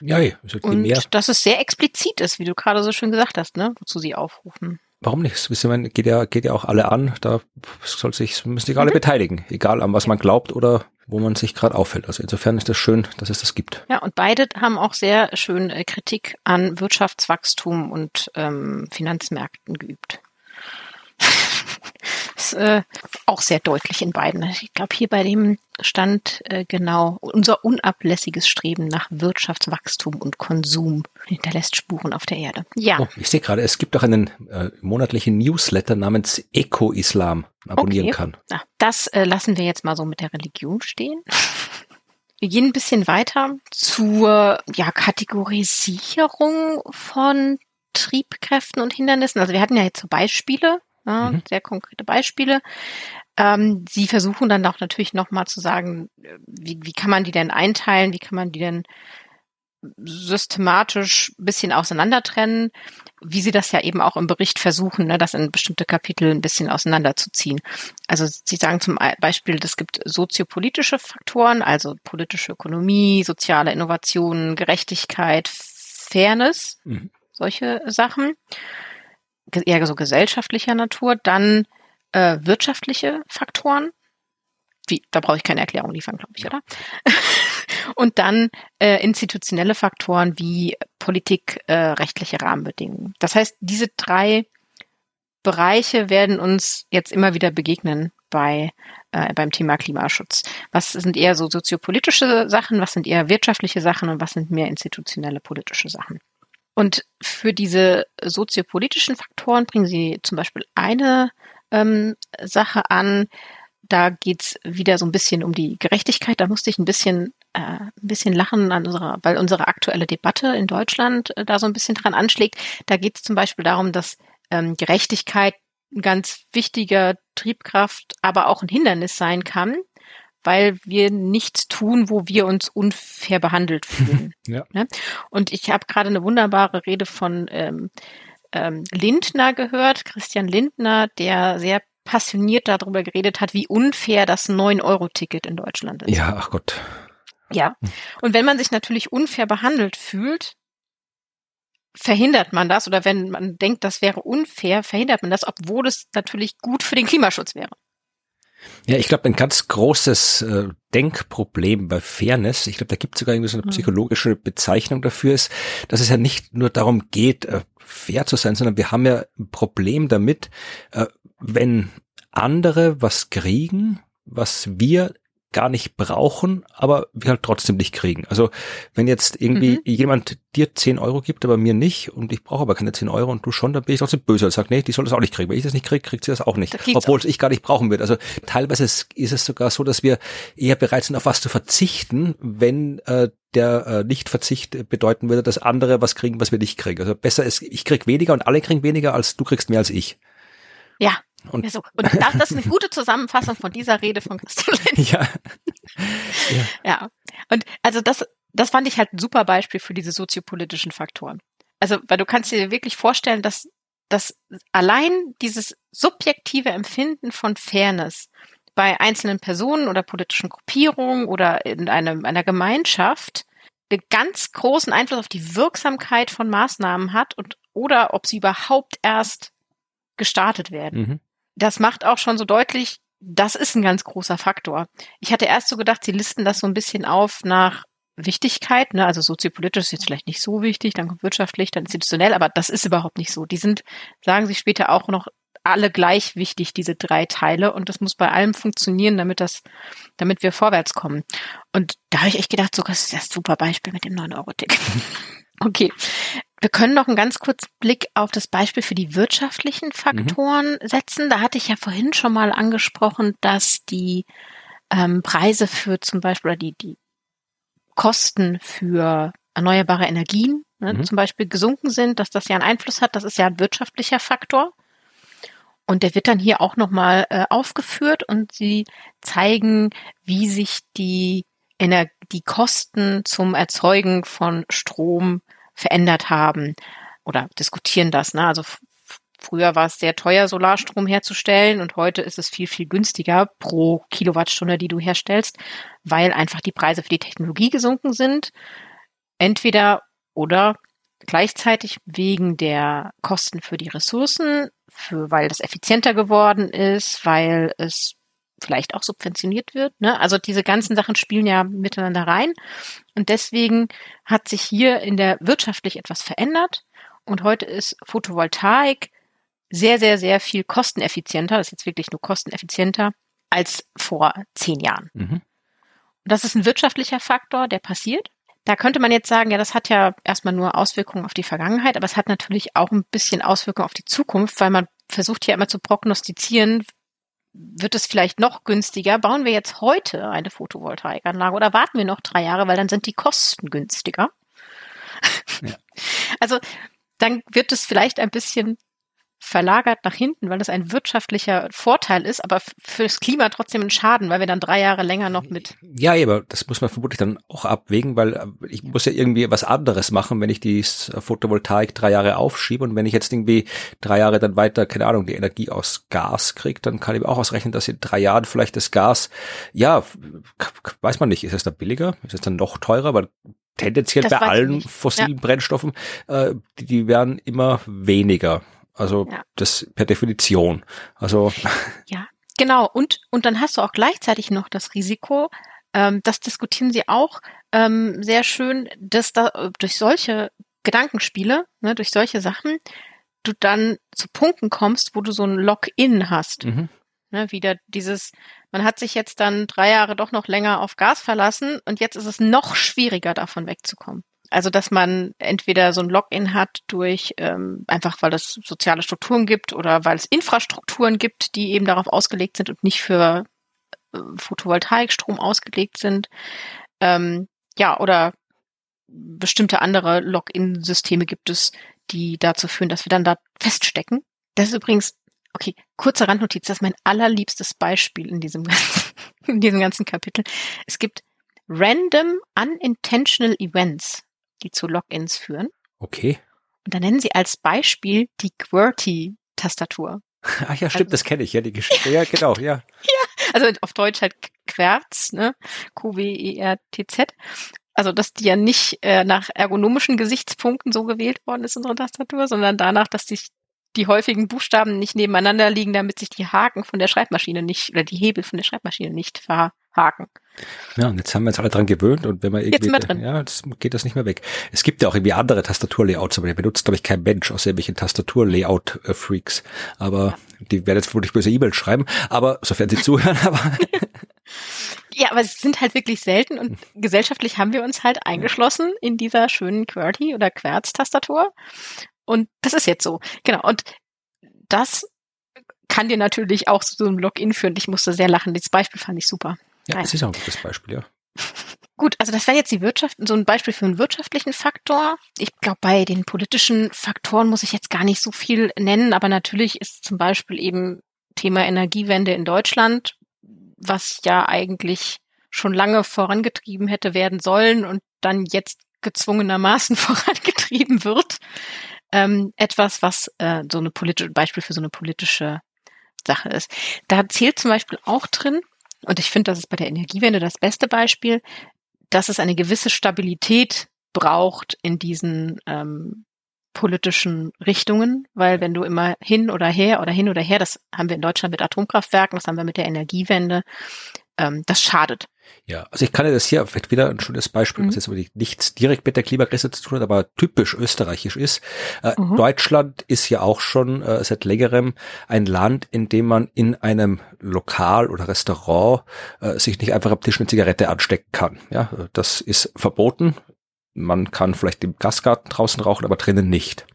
Ja, ja und mehr. dass es sehr explizit ist, wie du gerade so schön gesagt hast, ne, wozu sie aufrufen. Warum nicht? Das geht ja, geht ja auch alle an. Da soll sich, müssen sich alle mhm. beteiligen. Egal an was man glaubt oder wo man sich gerade auffällt. Also insofern ist das schön, dass es das gibt. Ja, und beide haben auch sehr schön äh, Kritik an Wirtschaftswachstum und ähm, Finanzmärkten geübt. Ist äh, auch sehr deutlich in beiden. Ich glaube, hier bei dem stand äh, genau unser unablässiges Streben nach Wirtschaftswachstum und Konsum hinterlässt Spuren auf der Erde. Ja. Oh, ich sehe gerade, es gibt auch einen äh, monatlichen Newsletter namens Eco-Islam abonnieren okay. kann. Na, das äh, lassen wir jetzt mal so mit der Religion stehen. Wir gehen ein bisschen weiter zur ja, Kategorisierung von Triebkräften und Hindernissen. Also wir hatten ja jetzt so Beispiele, ja, mhm. sehr konkrete Beispiele. Ähm, sie versuchen dann auch natürlich nochmal zu sagen, wie, wie kann man die denn einteilen, wie kann man die denn systematisch ein bisschen auseinandertrennen, wie sie das ja eben auch im Bericht versuchen, ne, das in bestimmte Kapitel ein bisschen auseinanderzuziehen. Also sie sagen zum Beispiel, es gibt soziopolitische Faktoren, also politische Ökonomie, soziale Innovationen, Gerechtigkeit, Fairness, mhm. solche Sachen eher so gesellschaftlicher Natur, dann äh, wirtschaftliche Faktoren. Wie, da brauche ich keine Erklärung liefern, glaube ich, ja. oder? Und dann äh, institutionelle Faktoren wie Politik, äh, rechtliche Rahmenbedingungen. Das heißt, diese drei Bereiche werden uns jetzt immer wieder begegnen bei äh, beim Thema Klimaschutz. Was sind eher so soziopolitische Sachen, was sind eher wirtschaftliche Sachen und was sind mehr institutionelle politische Sachen? Und für diese soziopolitischen Faktoren bringen Sie zum Beispiel eine ähm, Sache an. Da geht's wieder so ein bisschen um die Gerechtigkeit. Da musste ich ein bisschen, äh, ein bisschen lachen an unserer, weil unsere aktuelle Debatte in Deutschland äh, da so ein bisschen dran anschlägt. Da geht es zum Beispiel darum, dass ähm, Gerechtigkeit ein ganz wichtiger Triebkraft, aber auch ein Hindernis sein kann weil wir nichts tun, wo wir uns unfair behandelt fühlen. ja. Ne? Und ich habe gerade eine wunderbare Rede von ähm, ähm, Lindner gehört, Christian Lindner, der sehr passioniert darüber geredet hat, wie unfair das 9-Euro-Ticket in Deutschland ist. Ja, ach Gott. Ja. Und wenn man sich natürlich unfair behandelt fühlt, verhindert man das oder wenn man denkt, das wäre unfair, verhindert man das, obwohl es natürlich gut für den Klimaschutz wäre. Ja, ich glaube, ein ganz großes äh, Denkproblem bei Fairness, ich glaube, da gibt es sogar irgendwie so eine mhm. psychologische Bezeichnung dafür, ist, dass es ja nicht nur darum geht, äh, fair zu sein, sondern wir haben ja ein Problem damit, äh, wenn andere was kriegen, was wir gar nicht brauchen, aber wir halt trotzdem nicht kriegen. Also wenn jetzt irgendwie mhm. jemand dir 10 Euro gibt, aber mir nicht und ich brauche aber keine 10 Euro und du schon, dann bin ich trotzdem böse und sage, nee, die soll das auch nicht kriegen. Wenn ich das nicht kriege, kriegt sie das auch nicht. Obwohl es ich gar nicht brauchen würde. Also teilweise ist, ist, es sogar so, dass wir eher bereit sind, auf was zu verzichten, wenn äh, der äh, Nichtverzicht bedeuten würde, dass andere was kriegen, was wir nicht kriegen. Also besser ist, ich krieg weniger und alle kriegen weniger, als du kriegst mehr als ich. Ja, und, ja, so. und das, das, ist eine gute Zusammenfassung von dieser Rede von Christian Lenz. Ja. ja. Ja. Und also das, das fand ich halt ein super Beispiel für diese soziopolitischen Faktoren. Also, weil du kannst dir wirklich vorstellen, dass, dass allein dieses subjektive Empfinden von Fairness bei einzelnen Personen oder politischen Gruppierungen oder in einem, einer Gemeinschaft einen ganz großen Einfluss auf die Wirksamkeit von Maßnahmen hat und oder ob sie überhaupt erst gestartet werden. Mhm das macht auch schon so deutlich, das ist ein ganz großer Faktor. Ich hatte erst so gedacht, sie listen das so ein bisschen auf nach Wichtigkeit, ne? also soziopolitisch ist jetzt vielleicht nicht so wichtig, dann kommt wirtschaftlich, dann institutionell, aber das ist überhaupt nicht so. Die sind, sagen sie später auch noch alle gleich wichtig, diese drei Teile, und das muss bei allem funktionieren, damit das, damit wir vorwärts kommen. Und da habe ich echt gedacht, sogar ist das super Beispiel mit dem 9-Euro-Ticket. okay. Wir können noch einen ganz kurzen Blick auf das Beispiel für die wirtschaftlichen Faktoren mhm. setzen. Da hatte ich ja vorhin schon mal angesprochen, dass die ähm, Preise für zum Beispiel oder die, die Kosten für erneuerbare Energien ne, mhm. zum Beispiel gesunken sind, dass das ja einen Einfluss hat. Das ist ja ein wirtschaftlicher Faktor. Und der wird dann hier auch nochmal äh, aufgeführt und sie zeigen, wie sich die, Ener die Kosten zum Erzeugen von Strom verändert haben oder diskutieren das. Ne? Also früher war es sehr teuer, Solarstrom herzustellen und heute ist es viel, viel günstiger pro Kilowattstunde, die du herstellst, weil einfach die Preise für die Technologie gesunken sind. Entweder oder gleichzeitig wegen der Kosten für die Ressourcen, für, weil das effizienter geworden ist, weil es vielleicht auch subventioniert wird. Ne? Also diese ganzen Sachen spielen ja miteinander rein. Und deswegen hat sich hier in der wirtschaftlich etwas verändert. Und heute ist Photovoltaik sehr, sehr, sehr viel kosteneffizienter, das ist jetzt wirklich nur kosteneffizienter, als vor zehn Jahren. Mhm. Und das ist ein wirtschaftlicher Faktor, der passiert. Da könnte man jetzt sagen, ja, das hat ja erstmal nur Auswirkungen auf die Vergangenheit, aber es hat natürlich auch ein bisschen Auswirkungen auf die Zukunft, weil man versucht hier immer zu prognostizieren, wird es vielleicht noch günstiger? Bauen wir jetzt heute eine Photovoltaikanlage oder warten wir noch drei Jahre, weil dann sind die Kosten günstiger? Ja. Also dann wird es vielleicht ein bisschen verlagert nach hinten, weil das ein wirtschaftlicher Vorteil ist, aber fürs Klima trotzdem ein Schaden, weil wir dann drei Jahre länger noch mit. Ja, aber das muss man vermutlich dann auch abwägen, weil äh, ich muss ja irgendwie was anderes machen, wenn ich die Photovoltaik drei Jahre aufschiebe und wenn ich jetzt irgendwie drei Jahre dann weiter, keine Ahnung, die Energie aus Gas kriege, dann kann ich auch ausrechnen, dass in drei Jahren vielleicht das Gas, ja, weiß man nicht, ist es dann billiger, ist es dann noch teurer, weil tendenziell das bei allen fossilen ja. Brennstoffen, äh, die, die werden immer weniger. Also ja. das per Definition. Also ja, genau. Und und dann hast du auch gleichzeitig noch das Risiko. Ähm, das diskutieren sie auch ähm, sehr schön, dass da durch solche Gedankenspiele, ne, durch solche Sachen, du dann zu Punkten kommst, wo du so ein Lock-in hast. Mhm. Ne, wieder dieses, man hat sich jetzt dann drei Jahre doch noch länger auf Gas verlassen und jetzt ist es noch schwieriger, davon wegzukommen. Also dass man entweder so ein Login hat durch ähm, einfach, weil es soziale Strukturen gibt oder weil es Infrastrukturen gibt, die eben darauf ausgelegt sind und nicht für äh, Photovoltaikstrom ausgelegt sind. Ähm, ja, oder bestimmte andere Login-Systeme gibt es, die dazu führen, dass wir dann da feststecken. Das ist übrigens, okay, kurze Randnotiz, das ist mein allerliebstes Beispiel in diesem ganzen, in diesem ganzen Kapitel. Es gibt random unintentional events die zu Logins führen. Okay. Und da nennen sie als Beispiel die QWERTY-Tastatur. Ach ja, stimmt, also, das kenne ich, ja, die Geschichte. Ja, genau, ja. ja, also auf Deutsch halt Querz, ne? Q-W-E-R-T-Z. Also, dass die ja nicht äh, nach ergonomischen Gesichtspunkten so gewählt worden ist, unsere Tastatur, sondern danach, dass sich die häufigen Buchstaben nicht nebeneinander liegen, damit sich die Haken von der Schreibmaschine nicht, oder die Hebel von der Schreibmaschine nicht verhaken. Ja, und jetzt haben wir uns alle dran gewöhnt und wenn man irgendwie, ja, das geht das nicht mehr weg. Es gibt ja auch irgendwie andere Tastaturlayouts, aber die benutzt, glaube ich, kein Mensch, außer irgendwelche Tastaturlayout-Freaks. Aber die werden jetzt vermutlich böse E-Mails schreiben, aber sofern sie zuhören, aber. ja, aber es sind halt wirklich selten und gesellschaftlich haben wir uns halt eingeschlossen in dieser schönen QWERTY oder Querz-Tastatur. Und das ist jetzt so. Genau. Und das kann dir natürlich auch zu so einem Login führen. Ich musste sehr lachen. Das Beispiel fand ich super. Ja, es ist auch ein gutes Beispiel, ja. Gut, also das wäre jetzt die Wirtschaft, so ein Beispiel für einen wirtschaftlichen Faktor. Ich glaube, bei den politischen Faktoren muss ich jetzt gar nicht so viel nennen, aber natürlich ist zum Beispiel eben Thema Energiewende in Deutschland, was ja eigentlich schon lange vorangetrieben hätte werden sollen und dann jetzt gezwungenermaßen vorangetrieben wird. Ähm, etwas, was äh, so eine politische Beispiel für so eine politische Sache ist. Da zählt zum Beispiel auch drin, und ich finde, das ist bei der Energiewende das beste Beispiel, dass es eine gewisse Stabilität braucht in diesen ähm, politischen Richtungen, weil wenn du immer hin oder her oder hin oder her, das haben wir in Deutschland mit Atomkraftwerken, das haben wir mit der Energiewende, ähm, das schadet. Ja, also ich kann ja das hier vielleicht wieder ein schönes Beispiel, mhm. was jetzt nichts direkt mit der Klimakrise zu tun hat, aber typisch österreichisch ist. Äh, mhm. Deutschland ist ja auch schon äh, seit längerem ein Land, in dem man in einem Lokal oder Restaurant äh, sich nicht einfach am Tisch eine Zigarette anstecken kann. Ja, das ist verboten man kann vielleicht im Gastgarten draußen rauchen, aber drinnen nicht.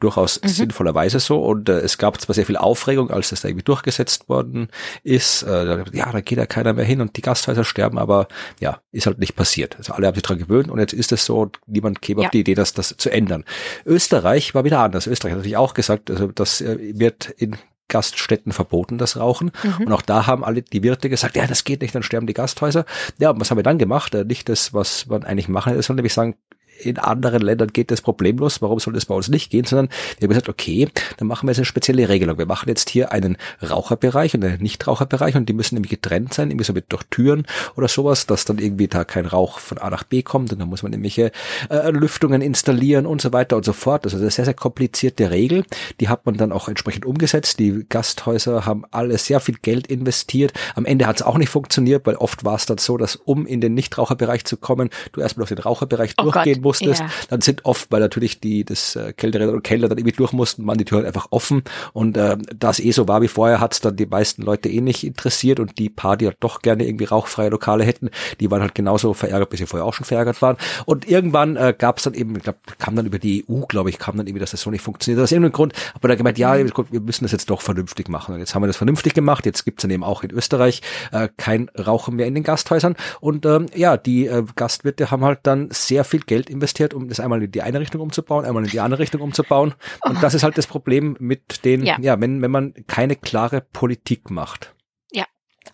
Durchaus mhm. sinnvollerweise so. Und äh, es gab zwar sehr viel Aufregung, als das da irgendwie durchgesetzt worden ist. Äh, ja, da geht ja keiner mehr hin und die Gasthäuser sterben, aber ja, ist halt nicht passiert. Also alle haben sich dran gewöhnt und jetzt ist es so, niemand käme ja. auf die Idee, das, das zu ändern. Österreich war wieder anders. Österreich hat natürlich auch gesagt, also das äh, wird in Gaststätten verboten, das Rauchen. Mhm. Und auch da haben alle die Wirte gesagt, ja, das geht nicht, dann sterben die Gasthäuser. Ja, und was haben wir dann gemacht? Äh, nicht das, was man eigentlich machen ist, sondern nämlich sagen, in anderen Ländern geht das problemlos, warum soll das bei uns nicht gehen, sondern wir haben gesagt, okay, dann machen wir jetzt eine spezielle Regelung. Wir machen jetzt hier einen Raucherbereich und einen Nichtraucherbereich und die müssen nämlich getrennt sein, irgendwie so mit durch Türen oder sowas, dass dann irgendwie da kein Rauch von A nach B kommt und dann muss man irgendwelche äh, Lüftungen installieren und so weiter und so fort. Also das ist eine sehr, sehr komplizierte Regel. Die hat man dann auch entsprechend umgesetzt. Die Gasthäuser haben alle sehr viel Geld investiert. Am Ende hat es auch nicht funktioniert, weil oft war es dann so, dass um in den Nichtraucherbereich zu kommen, du erstmal durch den Raucherbereich oh durchgehen Gott. Musstest. Ja. Dann sind oft, weil natürlich die das äh, und Keller dann irgendwie durch mussten, waren die Türen einfach offen. Und äh, da es eh so war wie vorher, hat es dann die meisten Leute eh nicht interessiert und die paar, die halt doch gerne irgendwie rauchfreie Lokale hätten, die waren halt genauso verärgert, bis sie vorher auch schon verärgert waren. Und irgendwann äh, gab es dann eben, ich glaube, kam dann über die EU, glaube ich, kam dann irgendwie, dass das so nicht funktioniert. Aus irgendeinem Grund, aber da gemeint, ja, wir müssen das jetzt doch vernünftig machen. Und jetzt haben wir das vernünftig gemacht. Jetzt gibt's dann eben auch in Österreich äh, kein Rauchen mehr in den Gasthäusern. Und ähm, ja, die äh, Gastwirte haben halt dann sehr viel Geld investiert, um das einmal in die eine Richtung umzubauen, einmal in die andere Richtung umzubauen. Und das ist halt das Problem mit den, ja, ja wenn, wenn man keine klare Politik macht. Ja.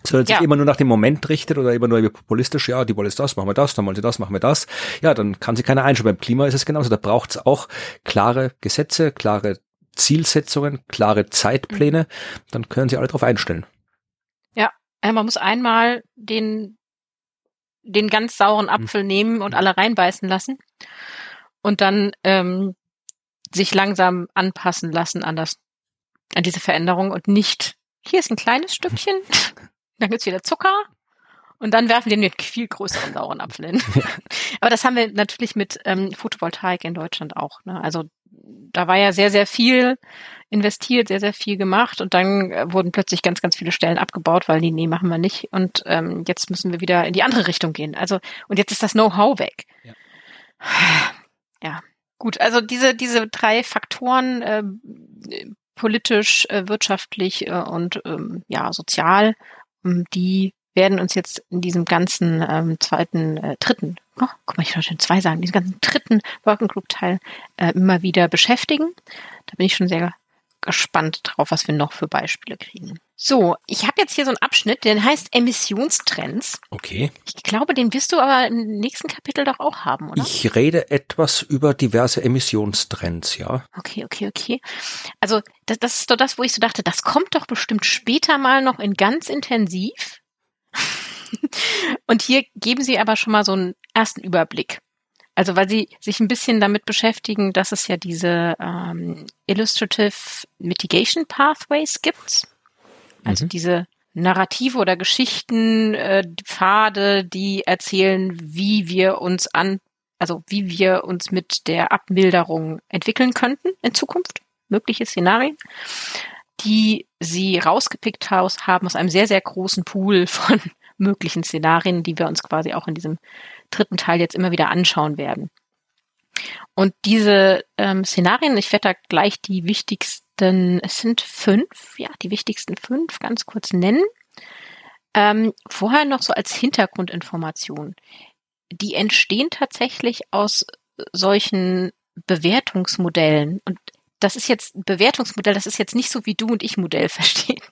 Sondern sich ja. immer nur nach dem Moment richtet oder immer nur populistisch, ja, die wollen jetzt das, machen wir das, dann wollen sie das, machen wir das. Ja, dann kann sie keiner einschreiben. Beim Klima ist es genauso. Da braucht es auch klare Gesetze, klare Zielsetzungen, klare Zeitpläne. Mhm. Dann können sie alle darauf einstellen. Ja, man muss einmal den den ganz sauren Apfel mhm. nehmen und alle reinbeißen lassen und dann ähm, sich langsam anpassen lassen an das, an diese Veränderung und nicht, hier ist ein kleines Stückchen, dann gibt's wieder Zucker und dann werfen wir den viel größeren sauren Apfel hin. Aber das haben wir natürlich mit ähm, Photovoltaik in Deutschland auch. Ne? Also da war ja sehr, sehr viel investiert, sehr, sehr viel gemacht und dann äh, wurden plötzlich ganz, ganz viele Stellen abgebaut, weil die, nee, machen wir nicht. Und ähm, jetzt müssen wir wieder in die andere Richtung gehen. Also, und jetzt ist das Know-how weg. Ja. ja. Gut, also diese, diese drei Faktoren, äh, politisch, äh, wirtschaftlich äh, und ähm, ja, sozial, ähm, die werden uns jetzt in diesem ganzen ähm, zweiten, äh, dritten, oh, guck mal, ich wollte schon zwei sagen, diesen ganzen dritten Working Group Teil äh, immer wieder beschäftigen. Da bin ich schon sehr gespannt drauf, was wir noch für Beispiele kriegen. So, ich habe jetzt hier so einen Abschnitt, der heißt Emissionstrends. Okay. Ich glaube, den wirst du aber im nächsten Kapitel doch auch haben, oder? Ich rede etwas über diverse Emissionstrends, ja. Okay, okay, okay. Also das, das ist doch das, wo ich so dachte, das kommt doch bestimmt später mal noch in ganz intensiv. Und hier geben Sie aber schon mal so einen ersten Überblick. Also weil Sie sich ein bisschen damit beschäftigen, dass es ja diese ähm, Illustrative Mitigation Pathways gibt. Also mhm. diese Narrative oder Geschichten, äh, Pfade, die erzählen, wie wir uns an, also wie wir uns mit der Abmilderung entwickeln könnten in Zukunft, mögliche Szenarien, die sie rausgepickt haben aus einem sehr, sehr großen Pool von möglichen Szenarien, die wir uns quasi auch in diesem dritten Teil jetzt immer wieder anschauen werden. Und diese ähm, Szenarien, ich werde da gleich die wichtigsten, es sind fünf, ja, die wichtigsten fünf ganz kurz nennen. Ähm, vorher noch so als Hintergrundinformation. Die entstehen tatsächlich aus solchen Bewertungsmodellen. Und das ist jetzt ein Bewertungsmodell, das ist jetzt nicht so wie du und ich Modell verstehen.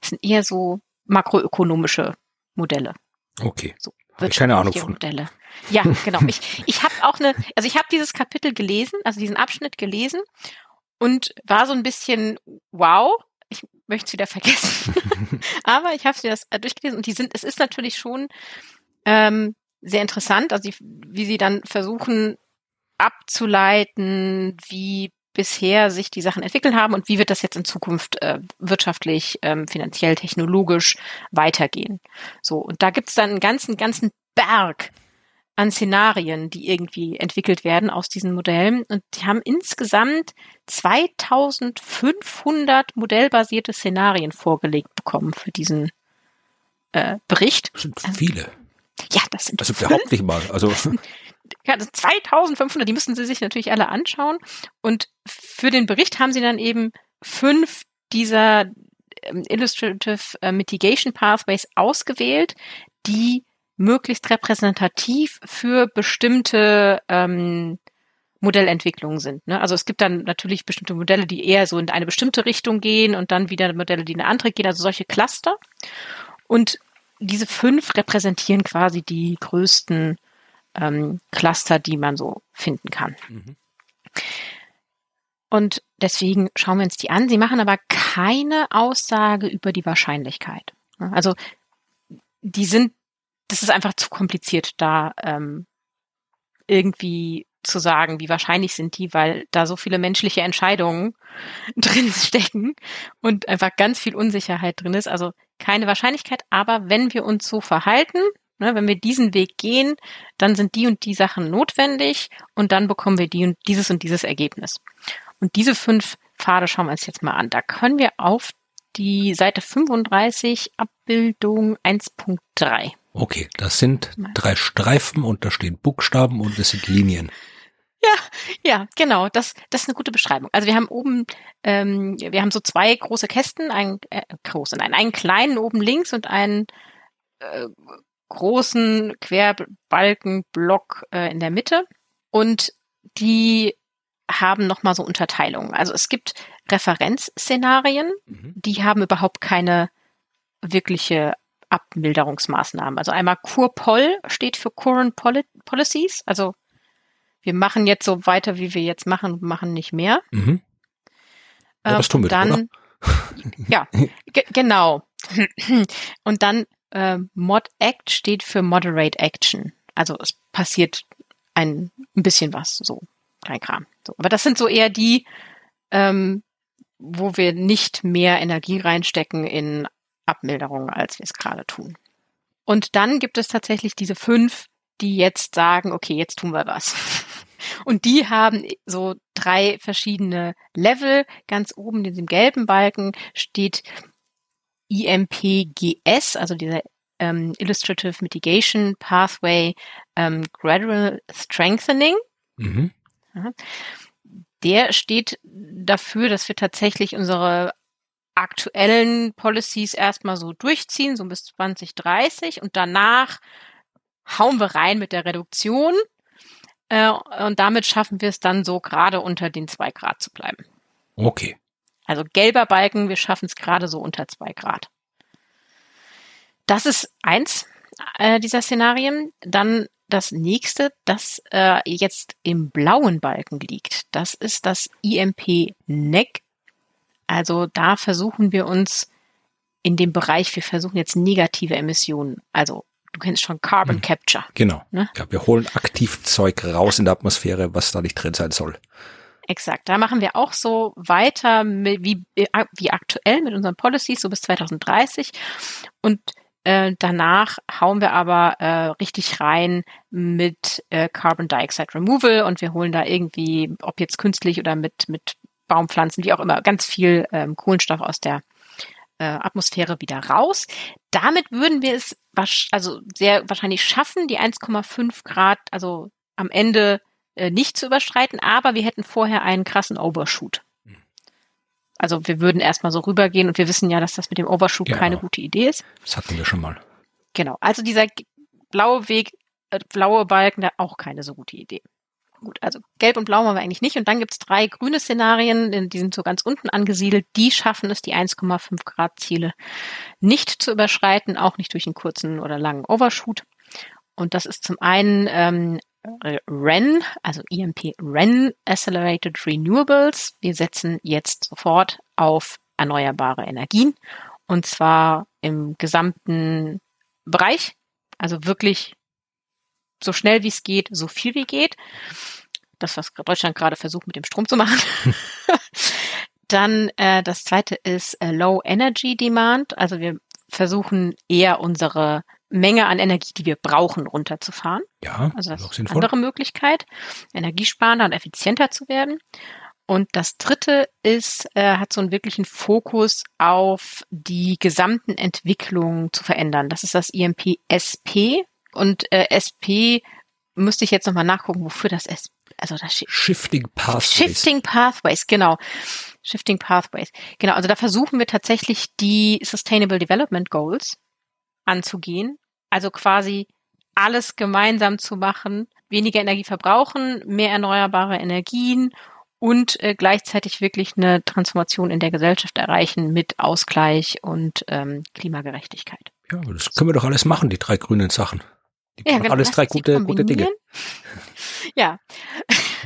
Das sind eher so makroökonomische Modelle. Okay. So, keine Ahnung von. Modelle. Ja, genau. Ich, ich habe auch eine, also ich habe dieses Kapitel gelesen, also diesen Abschnitt gelesen und war so ein bisschen, wow, ich möchte es wieder vergessen. Aber ich habe sie das äh, durchgelesen und die sind, es ist natürlich schon ähm, sehr interessant, also die, wie sie dann versuchen abzuleiten, wie bisher sich die Sachen entwickelt haben und wie wird das jetzt in Zukunft äh, wirtschaftlich, ähm, finanziell, technologisch weitergehen. So, und da gibt's dann einen ganzen, ganzen Berg an Szenarien, die irgendwie entwickelt werden aus diesen Modellen. Und die haben insgesamt 2500 modellbasierte Szenarien vorgelegt bekommen für diesen äh, Bericht. Das sind viele. Ja, das sind Also überhaupt nicht mal. Also ja, 2500, die müssen Sie sich natürlich alle anschauen. Und für den Bericht haben Sie dann eben fünf dieser ähm, Illustrative äh, Mitigation Pathways ausgewählt, die möglichst repräsentativ für bestimmte ähm, Modellentwicklungen sind. Ne? Also es gibt dann natürlich bestimmte Modelle, die eher so in eine bestimmte Richtung gehen und dann wieder Modelle, die in eine andere gehen, also solche Cluster. Und diese fünf repräsentieren quasi die größten ähm, Cluster, die man so finden kann. Mhm. Und deswegen schauen wir uns die an. Sie machen aber keine Aussage über die Wahrscheinlichkeit. Also die sind, das ist einfach zu kompliziert, da ähm, irgendwie zu sagen, wie wahrscheinlich sind die, weil da so viele menschliche Entscheidungen drin stecken und einfach ganz viel Unsicherheit drin ist. Also keine Wahrscheinlichkeit, aber wenn wir uns so verhalten, ne, wenn wir diesen Weg gehen, dann sind die und die Sachen notwendig und dann bekommen wir die und dieses und dieses Ergebnis. Und diese fünf Pfade schauen wir uns jetzt mal an. Da können wir auf die Seite 35 Abbildung 1.3. Okay, das sind drei Streifen und da stehen Buchstaben und es sind Linien. Ja, ja, genau. Das, das ist eine gute Beschreibung. Also wir haben oben, ähm, wir haben so zwei große Kästen, einen äh, großen, nein, einen kleinen oben links und einen äh, großen Querbalkenblock äh, in der Mitte. Und die haben nochmal so Unterteilungen. Also es gibt Referenzszenarien, mhm. die haben überhaupt keine wirkliche Abmilderungsmaßnahmen. Also einmal CURPOL steht für Current Poli Policies, also wir machen jetzt so weiter, wie wir jetzt machen, machen nicht mehr. Mhm. Ja, das tun wir dann. Oder? ja, genau. Und dann äh, Mod Act steht für Moderate Action. Also es passiert ein, ein bisschen was, so kein Kram. So, aber das sind so eher die, ähm, wo wir nicht mehr Energie reinstecken in Abmilderung, als wir es gerade tun. Und dann gibt es tatsächlich diese fünf, die jetzt sagen, okay, jetzt tun wir was. Und die haben so drei verschiedene Level. Ganz oben in diesem gelben Balken steht IMPGS, also dieser ähm, Illustrative Mitigation Pathway ähm, Gradual Strengthening. Mhm. Der steht dafür, dass wir tatsächlich unsere aktuellen Policies erstmal so durchziehen, so bis 2030 und danach hauen wir rein mit der Reduktion äh, und damit schaffen wir es dann so gerade unter den zwei Grad zu bleiben. Okay. Also gelber Balken, wir schaffen es gerade so unter zwei Grad. Das ist eins äh, dieser Szenarien. Dann das nächste, das äh, jetzt im blauen Balken liegt. Das ist das IMP NEC. Also da versuchen wir uns in dem Bereich, wir versuchen jetzt negative Emissionen, also du kennst schon Carbon hm. Capture. Genau. Ne? Ja, wir holen aktiv Zeug raus in der Atmosphäre, was da nicht drin sein soll. Exakt. Da machen wir auch so weiter mit, wie, wie aktuell mit unseren Policies, so bis 2030. Und äh, danach hauen wir aber äh, richtig rein mit äh, Carbon Dioxide Removal und wir holen da irgendwie, ob jetzt künstlich oder mit, mit Baumpflanzen, wie auch immer, ganz viel ähm, Kohlenstoff aus der äh, Atmosphäre wieder raus. Damit würden wir es also sehr wahrscheinlich schaffen, die 1,5 Grad, also am Ende äh, nicht zu überschreiten, aber wir hätten vorher einen krassen Overshoot. Also wir würden erstmal so rübergehen und wir wissen ja, dass das mit dem Overshoot genau. keine gute Idee ist. Das hatten wir schon mal. Genau. Also dieser blaue Weg, äh, blaue Balken, da auch keine so gute Idee. Gut, also gelb und blau haben wir eigentlich nicht. Und dann gibt's drei grüne Szenarien, die sind so ganz unten angesiedelt. Die schaffen es, die 1,5 Grad Ziele nicht zu überschreiten, auch nicht durch einen kurzen oder langen Overshoot. Und das ist zum einen ähm, REN, also EMP REN Accelerated Renewables. Wir setzen jetzt sofort auf erneuerbare Energien und zwar im gesamten Bereich, also wirklich so schnell wie es geht, so viel wie geht. Das, was Deutschland gerade versucht mit dem Strom zu machen. Dann äh, das zweite ist äh, Low Energy Demand. Also wir versuchen eher unsere Menge an Energie, die wir brauchen, runterzufahren. Ja, also das ist eine andere Möglichkeit, energiesparender und effizienter zu werden. Und das dritte ist, äh, hat so einen wirklichen Fokus auf die gesamten Entwicklungen zu verändern. Das ist das IMP SP. Und äh, SP müsste ich jetzt nochmal nachgucken, wofür das SP also das Shifting Pathways. Shifting Pathways, genau. Shifting Pathways. Genau, also da versuchen wir tatsächlich die Sustainable Development Goals anzugehen. Also quasi alles gemeinsam zu machen, weniger Energie verbrauchen, mehr erneuerbare Energien und äh, gleichzeitig wirklich eine Transformation in der Gesellschaft erreichen mit Ausgleich und ähm, Klimagerechtigkeit. Ja, das können wir doch alles machen, die drei grünen Sachen. ja, genau, alles drei gute, gute Dinge. Ja.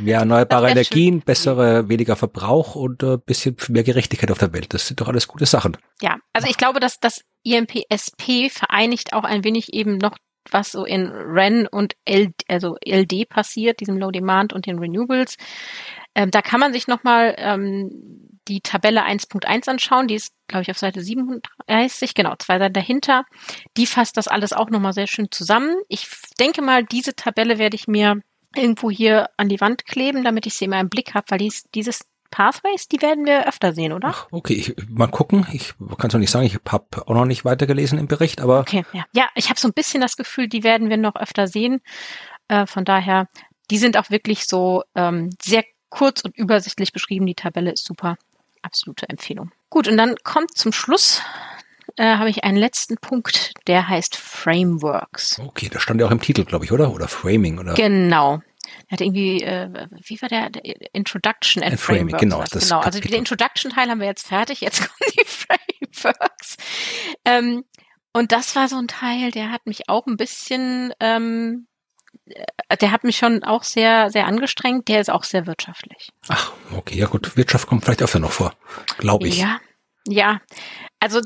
Mehr erneuerbare Energien, bessere, weniger Verbrauch und äh, bisschen mehr Gerechtigkeit auf der Welt. Das sind doch alles gute Sachen. Ja, also ich glaube, dass das IMPSP vereinigt auch ein wenig eben noch was so in REN und LD, also LD passiert, diesem Low Demand und den Renewables. Ähm, da kann man sich nochmal ähm, die Tabelle 1.1 anschauen. Die ist, glaube ich, auf Seite 37, genau, zwei Seiten dahinter. Die fasst das alles auch nochmal sehr schön zusammen. Ich denke mal, diese Tabelle werde ich mir irgendwo hier an die Wand kleben, damit ich sie immer im Blick habe, weil dies, dieses Pathways, die werden wir öfter sehen, oder? Ach, okay, ich, mal gucken. Ich kann es noch nicht sagen, ich habe auch noch nicht weitergelesen im Bericht, aber. Okay, ja. Ja, ich habe so ein bisschen das Gefühl, die werden wir noch öfter sehen. Äh, von daher, die sind auch wirklich so ähm, sehr kurz und übersichtlich beschrieben. Die Tabelle ist super. Absolute Empfehlung. Gut, und dann kommt zum Schluss äh, habe ich einen letzten Punkt, der heißt Frameworks. Okay, das stand ja auch im Titel, glaube ich, oder? Oder Framing, oder? Genau. Er hat irgendwie, äh, wie war der, der Introduction and, and Framing, genau. Das genau, also den Introduction-Teil haben wir jetzt fertig, jetzt kommen die Frameworks. Ähm, und das war so ein Teil, der hat mich auch ein bisschen, ähm, äh, der hat mich schon auch sehr, sehr angestrengt. Der ist auch sehr wirtschaftlich. Ach, okay, ja gut. Wirtschaft kommt vielleicht öfter noch vor, glaube ich. Ja, ja. Also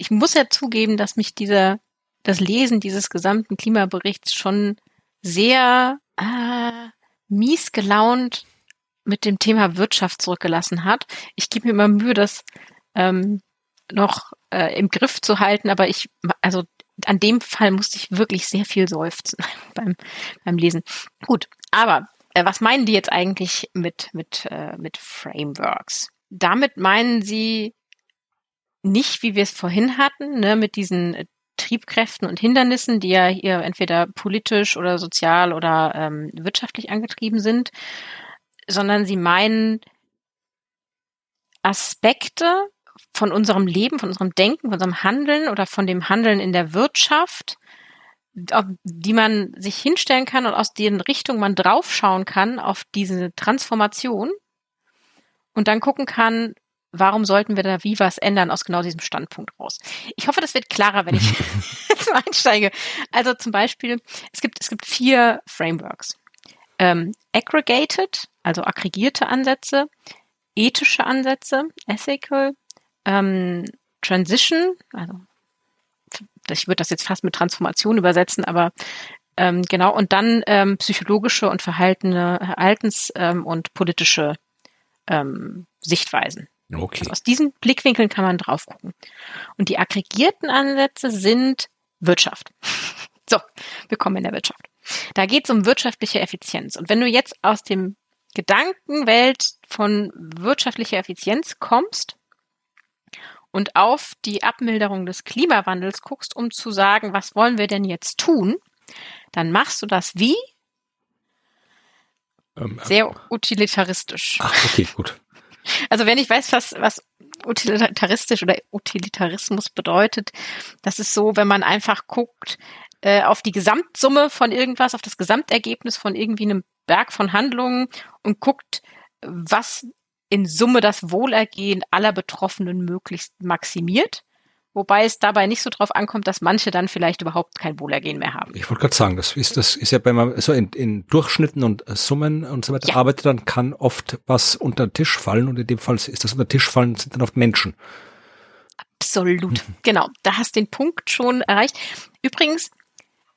ich muss ja zugeben, dass mich dieser, das Lesen dieses gesamten Klimaberichts schon sehr äh, mies gelaunt mit dem Thema Wirtschaft zurückgelassen hat. Ich gebe mir immer Mühe, das ähm, noch äh, im Griff zu halten, aber ich, also an dem Fall musste ich wirklich sehr viel seufzen beim, beim Lesen. Gut, aber äh, was meinen die jetzt eigentlich mit, mit, äh, mit Frameworks? Damit meinen sie nicht, wie wir es vorhin hatten, ne, mit diesen äh, Triebkräften und Hindernissen, die ja hier entweder politisch oder sozial oder ähm, wirtschaftlich angetrieben sind, sondern sie meinen Aspekte von unserem Leben, von unserem Denken, von unserem Handeln oder von dem Handeln in der Wirtschaft, die man sich hinstellen kann und aus deren Richtung man draufschauen kann auf diese Transformation und dann gucken kann, warum sollten wir da wie was ändern aus genau diesem Standpunkt raus? Ich hoffe, das wird klarer, wenn ich jetzt einsteige. Also zum Beispiel, es gibt, es gibt vier Frameworks. Ähm, aggregated, also aggregierte Ansätze, ethische Ansätze, ethical, ähm, transition, also ich würde das jetzt fast mit Transformation übersetzen, aber ähm, genau, und dann ähm, psychologische und verhaltene Verhaltens- ähm, und politische ähm, Sichtweisen. Okay. Also aus diesen Blickwinkeln kann man drauf gucken. Und die aggregierten Ansätze sind Wirtschaft. So, wir kommen in der Wirtschaft. Da geht es um wirtschaftliche Effizienz. Und wenn du jetzt aus dem Gedankenwelt von wirtschaftlicher Effizienz kommst und auf die Abmilderung des Klimawandels guckst, um zu sagen, was wollen wir denn jetzt tun, dann machst du das wie? Ähm, Sehr utilitaristisch. Ach, okay, gut. Also wenn ich weiß, was, was utilitaristisch oder Utilitarismus bedeutet, das ist so, wenn man einfach guckt äh, auf die Gesamtsumme von irgendwas, auf das Gesamtergebnis von irgendwie einem Berg von Handlungen und guckt, was in Summe das Wohlergehen aller Betroffenen möglichst maximiert. Wobei es dabei nicht so drauf ankommt, dass manche dann vielleicht überhaupt kein Wohlergehen mehr haben. Ich wollte gerade sagen, das ist, das ist ja bei man so in, in Durchschnitten und Summen und so weiter ja. arbeitet, dann kann oft was unter den Tisch fallen und in dem Fall ist das unter den Tisch fallen, sind dann oft Menschen. Absolut. Mhm. Genau. Da hast du den Punkt schon erreicht. Übrigens,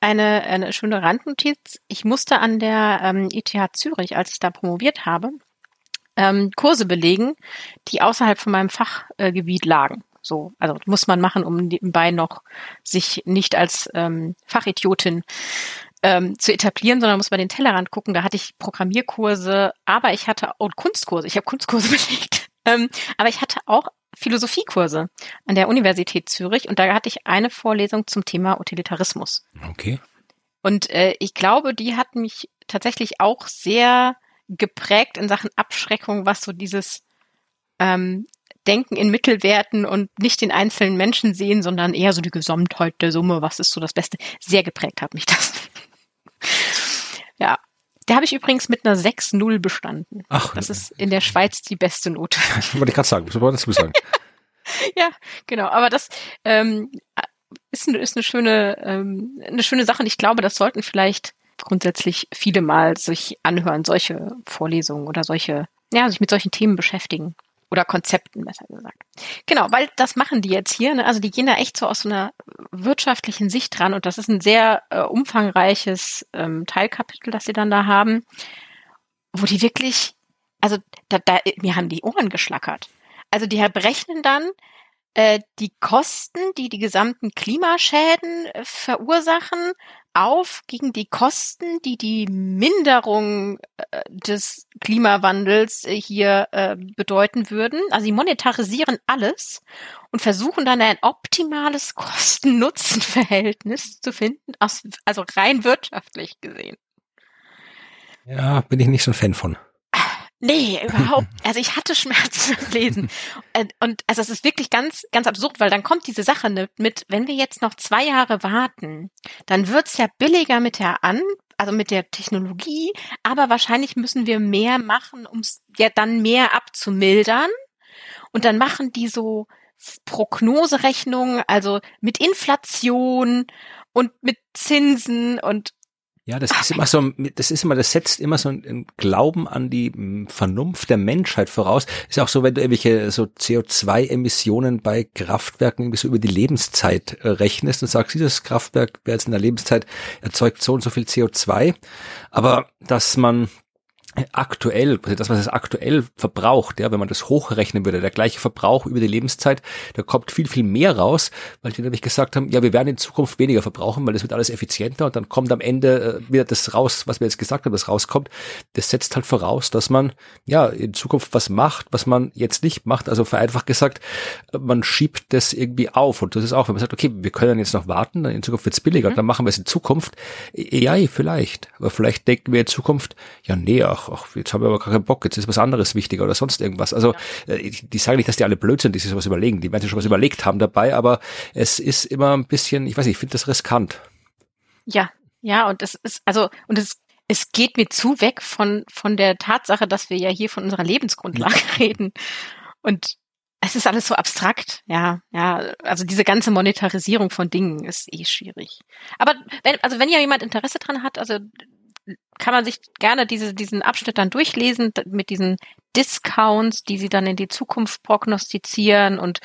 eine, eine schöne Randnotiz. Ich musste an der ähm, ETH Zürich, als ich da promoviert habe, ähm, Kurse belegen, die außerhalb von meinem Fachgebiet lagen. So, also muss man machen, um nebenbei noch sich nicht als ähm, Fachidiotin ähm, zu etablieren, sondern muss man den Tellerrand gucken. Da hatte ich Programmierkurse, aber ich hatte auch Kunstkurse. Ich habe Kunstkurse belegt. Ähm, aber ich hatte auch Philosophiekurse an der Universität Zürich und da hatte ich eine Vorlesung zum Thema Utilitarismus. Okay. Und äh, ich glaube, die hat mich tatsächlich auch sehr geprägt in Sachen Abschreckung, was so dieses ähm, Denken in Mittelwerten und nicht den einzelnen Menschen sehen, sondern eher so die Gesamtheit der Summe, was ist so das Beste. Sehr geprägt hat mich das. ja. Da habe ich übrigens mit einer 6-0 bestanden. Ach. Das ist in der Schweiz die beste Note. Wollte ich gerade sagen, was wollte du sagen? ja, genau. Aber das ähm, ist, eine, ist eine schöne, ähm, eine schöne Sache. Und ich glaube, das sollten vielleicht grundsätzlich viele mal sich anhören, solche Vorlesungen oder solche, ja, sich mit solchen Themen beschäftigen. Oder Konzepten, besser gesagt. Genau, weil das machen die jetzt hier. Ne? Also die gehen da echt so aus so einer wirtschaftlichen Sicht dran. Und das ist ein sehr äh, umfangreiches ähm, Teilkapitel, das sie dann da haben, wo die wirklich, also da, da, mir haben die Ohren geschlackert. Also die berechnen dann, äh, die Kosten, die die gesamten Klimaschäden äh, verursachen, auf gegen die Kosten, die die Minderung äh, des Klimawandels äh, hier äh, bedeuten würden. Also sie monetarisieren alles und versuchen dann ein optimales Kosten-Nutzen-Verhältnis zu finden, aus, also rein wirtschaftlich gesehen. Ja, bin ich nicht so ein Fan von. Nee, überhaupt. Also ich hatte Schmerzen beim Lesen. Äh, und also es ist wirklich ganz, ganz absurd, weil dann kommt diese Sache mit, wenn wir jetzt noch zwei Jahre warten, dann wird's ja billiger mit der An, also mit der Technologie, aber wahrscheinlich müssen wir mehr machen, um es ja dann mehr abzumildern. Und dann machen die so Prognoserechnungen, also mit Inflation und mit Zinsen und ja, das ist immer so, das ist immer, das setzt immer so einen Glauben an die hm, Vernunft der Menschheit voraus. Ist auch so, wenn du irgendwelche so CO2-Emissionen bei Kraftwerken irgendwie so über die Lebenszeit äh, rechnest und sagst, dieses Kraftwerk, wer jetzt in der Lebenszeit erzeugt so und so viel CO2. Aber dass man aktuell, das, was es aktuell verbraucht, ja, wenn man das hochrechnen würde, der gleiche Verbrauch über die Lebenszeit, da kommt viel, viel mehr raus, weil die nämlich gesagt haben, ja, wir werden in Zukunft weniger verbrauchen, weil das wird alles effizienter und dann kommt am Ende äh, wieder das raus, was wir jetzt gesagt haben, das rauskommt. Das setzt halt voraus, dass man, ja, in Zukunft was macht, was man jetzt nicht macht. Also vereinfacht gesagt, man schiebt das irgendwie auf und das ist auch, wenn man sagt, okay, wir können jetzt noch warten, dann in Zukunft wird's billiger, mhm. dann machen wir es in Zukunft. Ja, vielleicht. Aber vielleicht denken wir in Zukunft, ja, nee, ach, ach, jetzt haben wir aber gar keinen Bock, jetzt ist was anderes wichtiger oder sonst irgendwas. Also ja. äh, die, sagen nicht, dass die alle blöd sind, die sich sowas überlegen. Die werden sich schon was überlegt haben dabei, aber es ist immer ein bisschen, ich weiß nicht, ich finde das riskant. Ja, ja, und es ist, also, und es es geht mir zu weg von, von der Tatsache, dass wir ja hier von unserer Lebensgrundlage reden. Und es ist alles so abstrakt, ja, ja. Also diese ganze Monetarisierung von Dingen ist eh schwierig. Aber wenn, also wenn ja jemand Interesse dran hat, also kann man sich gerne diese, diesen Abschnitt dann durchlesen mit diesen Discounts, die sie dann in die Zukunft prognostizieren und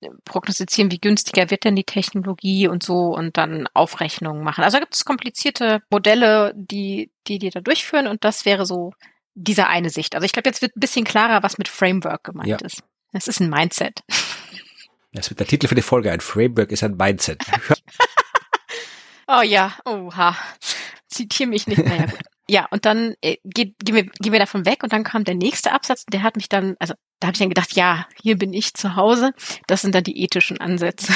äh, prognostizieren, wie günstiger wird denn die Technologie und so und dann Aufrechnungen machen. Also da gibt es komplizierte Modelle, die, die die da durchführen und das wäre so diese eine Sicht. Also ich glaube, jetzt wird ein bisschen klarer, was mit Framework gemeint ja. ist. Das ist ein Mindset. Das wird der Titel für die Folge. Ein Framework ist ein Mindset. oh ja, oha zitiere mich nicht. Naja, gut. Ja, und dann äh, gehen, wir, gehen wir davon weg und dann kam der nächste Absatz, der hat mich dann, also da habe ich dann gedacht, ja, hier bin ich zu Hause. Das sind dann die ethischen Ansätze.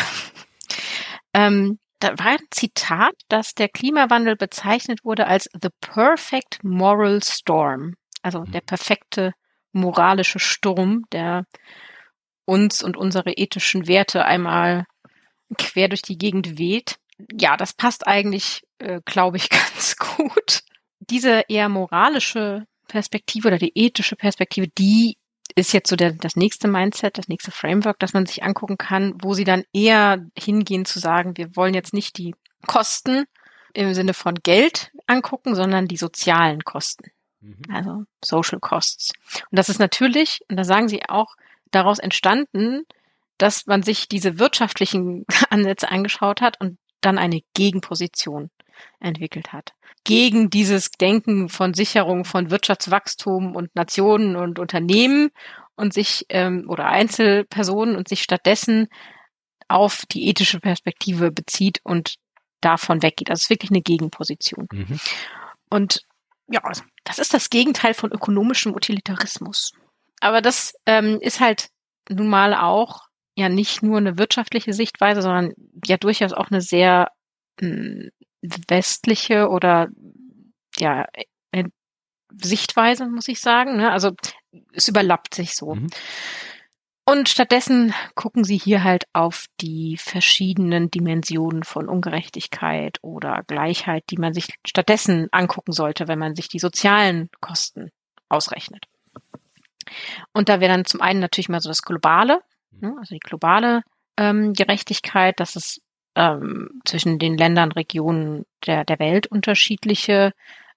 ähm, da war ein Zitat, dass der Klimawandel bezeichnet wurde als the perfect moral storm, also mhm. der perfekte moralische Sturm, der uns und unsere ethischen Werte einmal quer durch die Gegend weht ja, das passt eigentlich, äh, glaube ich, ganz gut. Diese eher moralische Perspektive oder die ethische Perspektive, die ist jetzt so der, das nächste Mindset, das nächste Framework, das man sich angucken kann, wo sie dann eher hingehen zu sagen, wir wollen jetzt nicht die Kosten im Sinne von Geld angucken, sondern die sozialen Kosten. Mhm. Also Social Costs. Und das ist natürlich, und da sagen sie auch, daraus entstanden, dass man sich diese wirtschaftlichen Ansätze angeschaut hat und dann eine Gegenposition entwickelt hat. Gegen dieses Denken von Sicherung von Wirtschaftswachstum und Nationen und Unternehmen und sich ähm, oder Einzelpersonen und sich stattdessen auf die ethische Perspektive bezieht und davon weggeht. Also es ist wirklich eine Gegenposition. Mhm. Und ja, das ist das Gegenteil von ökonomischem Utilitarismus. Aber das ähm, ist halt nun mal auch ja nicht nur eine wirtschaftliche Sichtweise, sondern ja durchaus auch eine sehr mh, westliche oder ja Sichtweise, muss ich sagen. Ne? Also es überlappt sich so. Mhm. Und stattdessen gucken sie hier halt auf die verschiedenen Dimensionen von Ungerechtigkeit oder Gleichheit, die man sich stattdessen angucken sollte, wenn man sich die sozialen Kosten ausrechnet. Und da wäre dann zum einen natürlich mal so das Globale, Ne? Also die globale ähm, Gerechtigkeit, dass es ähm, zwischen den Ländern, Regionen der, der Welt unterschiedliche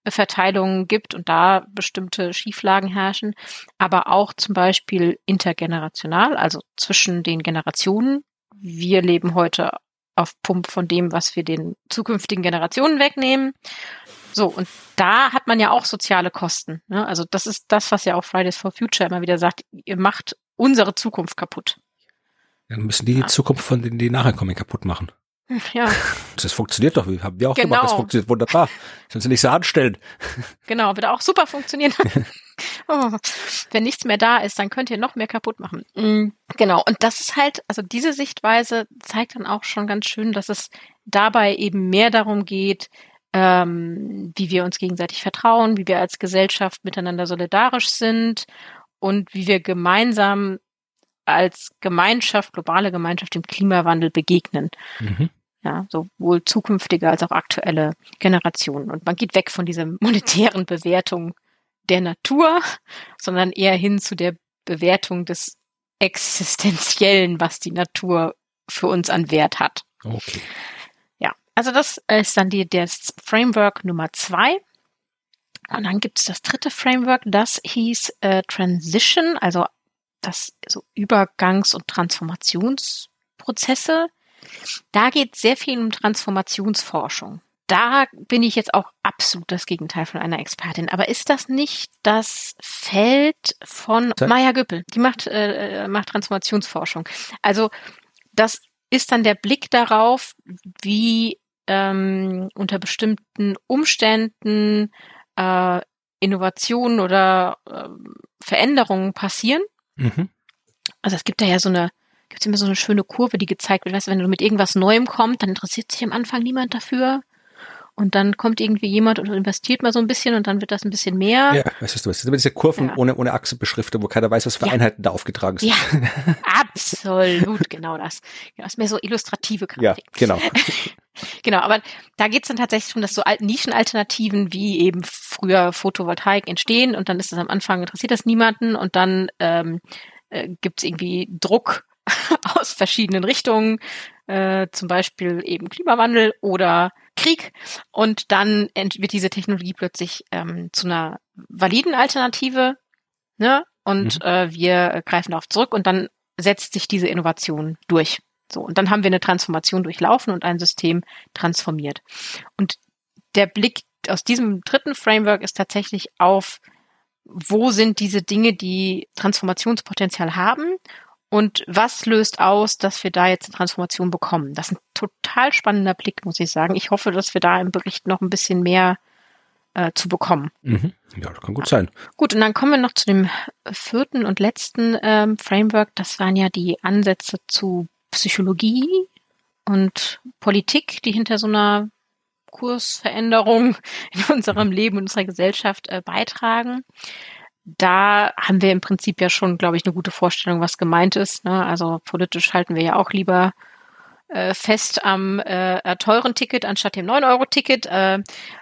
Verteilungen gibt und da bestimmte Schieflagen herrschen, aber auch zum Beispiel intergenerational, also zwischen den Generationen. Wir leben heute auf Pump von dem, was wir den zukünftigen Generationen wegnehmen. So, und da hat man ja auch soziale Kosten. Ne? Also das ist das, was ja auch Fridays for Future immer wieder sagt, ihr macht unsere Zukunft kaputt. Dann müssen die die Zukunft von denen, die nachher kommen, kaputt machen. Ja. Das funktioniert doch, haben wir auch Genau. gemacht, das funktioniert wunderbar. Sollen sie nicht so anstellen. Genau, wird auch super funktionieren. oh, wenn nichts mehr da ist, dann könnt ihr noch mehr kaputt machen. Mm, Genau, und das ist halt, also diese Sichtweise zeigt dann auch schon ganz schön, dass es dabei eben mehr darum geht, ähm, wie wir uns gegenseitig vertrauen, wie wir als Gesellschaft miteinander solidarisch sind und wie wir gemeinsam als Gemeinschaft, globale Gemeinschaft dem Klimawandel begegnen. Mhm. Ja, sowohl zukünftige als auch aktuelle Generationen. Und man geht weg von dieser monetären Bewertung der Natur, sondern eher hin zu der Bewertung des Existenziellen, was die Natur für uns an Wert hat. Okay. Ja, also das ist dann die, das Framework Nummer zwei. Und dann gibt es das dritte Framework, das hieß äh, Transition, also das so Übergangs- und Transformationsprozesse. Da geht es sehr viel um Transformationsforschung. Da bin ich jetzt auch absolut das Gegenteil von einer Expertin. Aber ist das nicht das Feld von. Maya Güppel? Die macht, äh, macht Transformationsforschung. Also das ist dann der Blick darauf, wie ähm, unter bestimmten Umständen äh, Innovationen oder ähm, Veränderungen passieren. Mhm. Also es gibt da ja so eine, gibt immer so eine schöne Kurve, die gezeigt wird. Weißt du, wenn du mit irgendwas Neuem kommst, dann interessiert sich am Anfang niemand dafür. Und dann kommt irgendwie jemand und investiert mal so ein bisschen und dann wird das ein bisschen mehr. Ja, weißt du, das sind immer diese Kurven Ja. ohne, ohne Achsenbeschriftung, wo keiner weiß, was für Ja. Einheiten da aufgetragen sind. Ja, absolut, genau das. Ja, das ist mehr so illustrative Ja, Grafik. genau. Genau, aber da geht's dann tatsächlich um, dass so Al- Nischenalternativen wie eben früher Photovoltaik entstehen und dann ist das am Anfang interessiert das niemanden und dann ähm, äh, gibt's irgendwie Druck aus verschiedenen Richtungen, äh, zum Beispiel eben Klimawandel oder Krieg und dann wird diese Technologie plötzlich ähm, zu einer validen Alternative ne? und Mhm. äh, wir greifen darauf zurück und dann setzt sich diese Innovation durch. So, und dann haben wir eine Transformation durchlaufen und ein System transformiert. Und der Blick aus diesem dritten Framework ist tatsächlich auf, wo sind diese Dinge, die Transformationspotenzial haben und was löst aus, dass wir da jetzt eine Transformation bekommen. Das ist ein total spannender Blick, muss ich sagen. Ich hoffe, dass wir da im Bericht noch ein bisschen mehr äh, zu bekommen. Mhm. Ja, das kann gut sein. Gut, und dann kommen wir noch zu dem vierten und letzten ähm, Framework. Das waren ja die Ansätze zu Psychologie und Politik, die hinter so einer Kursveränderung in unserem Leben und unserer Gesellschaft äh, beitragen. Da haben wir im Prinzip ja schon, glaube ich, eine gute Vorstellung, was gemeint ist. Ne? Also politisch halten wir ja auch lieber äh, fest am äh, teuren Ticket anstatt dem 9-Euro-Ticket. Äh,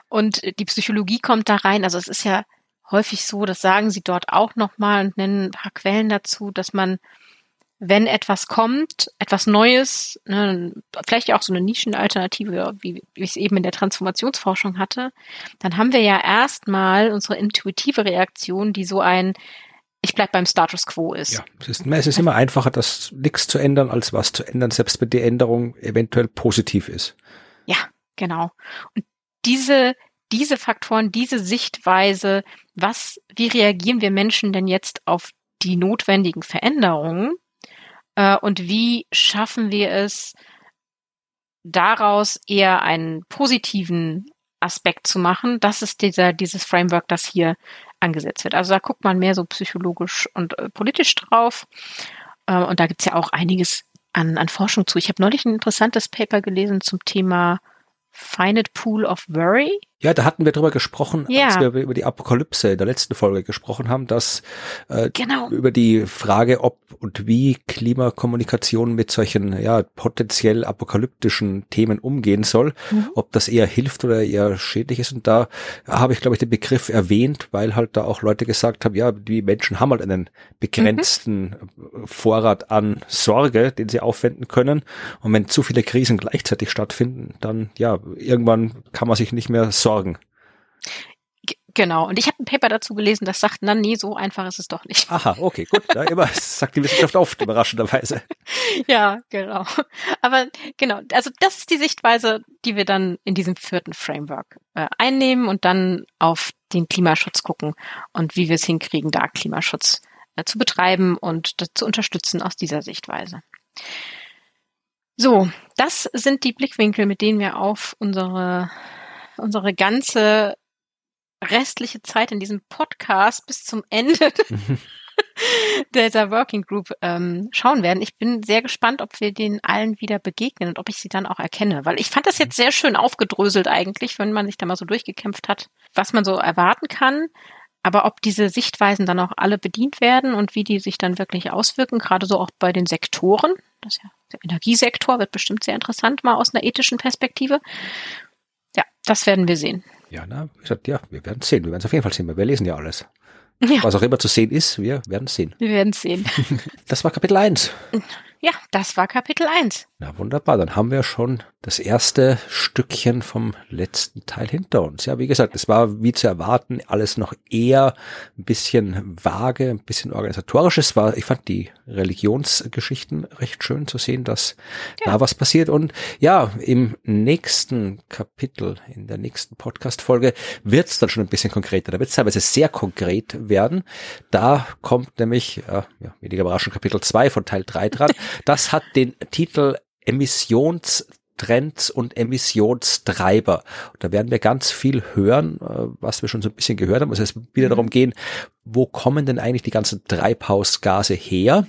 und die Psychologie kommt da rein. Also es ist ja häufig so, das sagen sie dort auch nochmal und nennen ein paar Quellen dazu, dass man, wenn etwas kommt, etwas Neues, ne, vielleicht auch so eine Nischenalternative, wie, wie ich es eben in der Transformationsforschung hatte, dann haben wir ja erstmal unsere intuitive Reaktion, die so ein ich bleib beim Status quo ist. Ja, es ist, es ist immer einfacher, das nichts zu ändern, als was zu ändern, selbst wenn die Änderung eventuell positiv ist. Ja, genau. Und diese, diese Faktoren, diese Sichtweise, was, wie reagieren wir Menschen denn jetzt auf die notwendigen Veränderungen? Äh, und wie schaffen wir es, daraus eher einen positiven Aspekt zu machen? Das ist dieser, dieses Framework, das hier angesetzt wird. Also da guckt man mehr so psychologisch und äh, politisch drauf. Äh, und da gibt's ja auch einiges an, an Forschung zu. Ich habe neulich ein interessantes Paper gelesen zum Thema Finite Pool of Worry. Ja, da hatten wir drüber gesprochen, Ja. als wir über die Apokalypse in der letzten Folge gesprochen haben, dass äh, Genau. über die Frage, ob und wie Klimakommunikation mit solchen ja potenziell apokalyptischen Themen umgehen soll, Mhm. ob das eher hilft oder eher schädlich ist. Und da habe ich, glaube ich, den Begriff erwähnt, weil halt da auch Leute gesagt haben, ja, die Menschen haben halt einen begrenzten Vorrat an Sorge, den sie aufwenden können. Und wenn zu viele Krisen gleichzeitig stattfinden, dann ja, irgendwann kann man sich nicht mehr sorgen. G- Genau. Und ich habe ein Paper dazu gelesen, das sagt, na nee, so einfach ist es doch nicht. Aha, okay, gut. Ja, immer, das sagt die Wissenschaft oft, überraschenderweise. Ja, genau. Aber genau, also das ist die Sichtweise, die wir dann in diesem vierten Framework äh, einnehmen und dann auf den Klimaschutz gucken und wie wir es hinkriegen, da Klimaschutz äh, zu betreiben und zu unterstützen aus dieser Sichtweise. So, das sind die Blickwinkel, mit denen wir auf unsere, unsere ganze restliche Zeit in diesem Podcast bis zum Ende dieser Working Group ähm, schauen werden. Ich bin sehr gespannt, ob wir denen allen wieder begegnen und ob ich sie dann auch erkenne. Weil ich fand das jetzt sehr schön aufgedröselt eigentlich, wenn man sich da mal so durchgekämpft hat, was man so erwarten kann. Aber ob diese Sichtweisen dann auch alle bedient werden und wie die sich dann wirklich auswirken, gerade so auch bei den Sektoren. Das ist ja, der Energiesektor wird bestimmt sehr interessant, mal aus einer ethischen Perspektive. Das werden wir sehen. Ja, na, wie gesagt, ja, wir werden sehen. Wir werden es auf jeden Fall sehen, weil wir lesen ja alles. Ja, Was auch immer zu sehen ist, wir werden sehen. wir werden sehen. Das war Kapitel 1. Ja, das war Kapitel 1. Na wunderbar, dann haben wir schon das erste Stückchen vom letzten Teil hinter uns. Ja, wie gesagt, es war wie zu erwarten alles noch eher ein bisschen vage, ein bisschen organisatorisch. Es war, ich fand die Religionsgeschichten recht schön zu sehen, dass Ja. da was passiert. Und ja, im nächsten Kapitel, in der nächsten Podcast-Folge wird es dann schon ein bisschen konkreter. Da wird es teilweise sehr konkret werden. Da kommt nämlich, äh, ja, weniger überraschend, Kapitel 2 von Teil 3 dran. Das hat den Titel Emissionstrends und Emissionstreiber. Und da werden wir ganz viel hören, äh, was wir schon so ein bisschen gehört haben. Also es wird wieder darum gehen, wo kommen denn eigentlich die ganzen Treibhausgase her?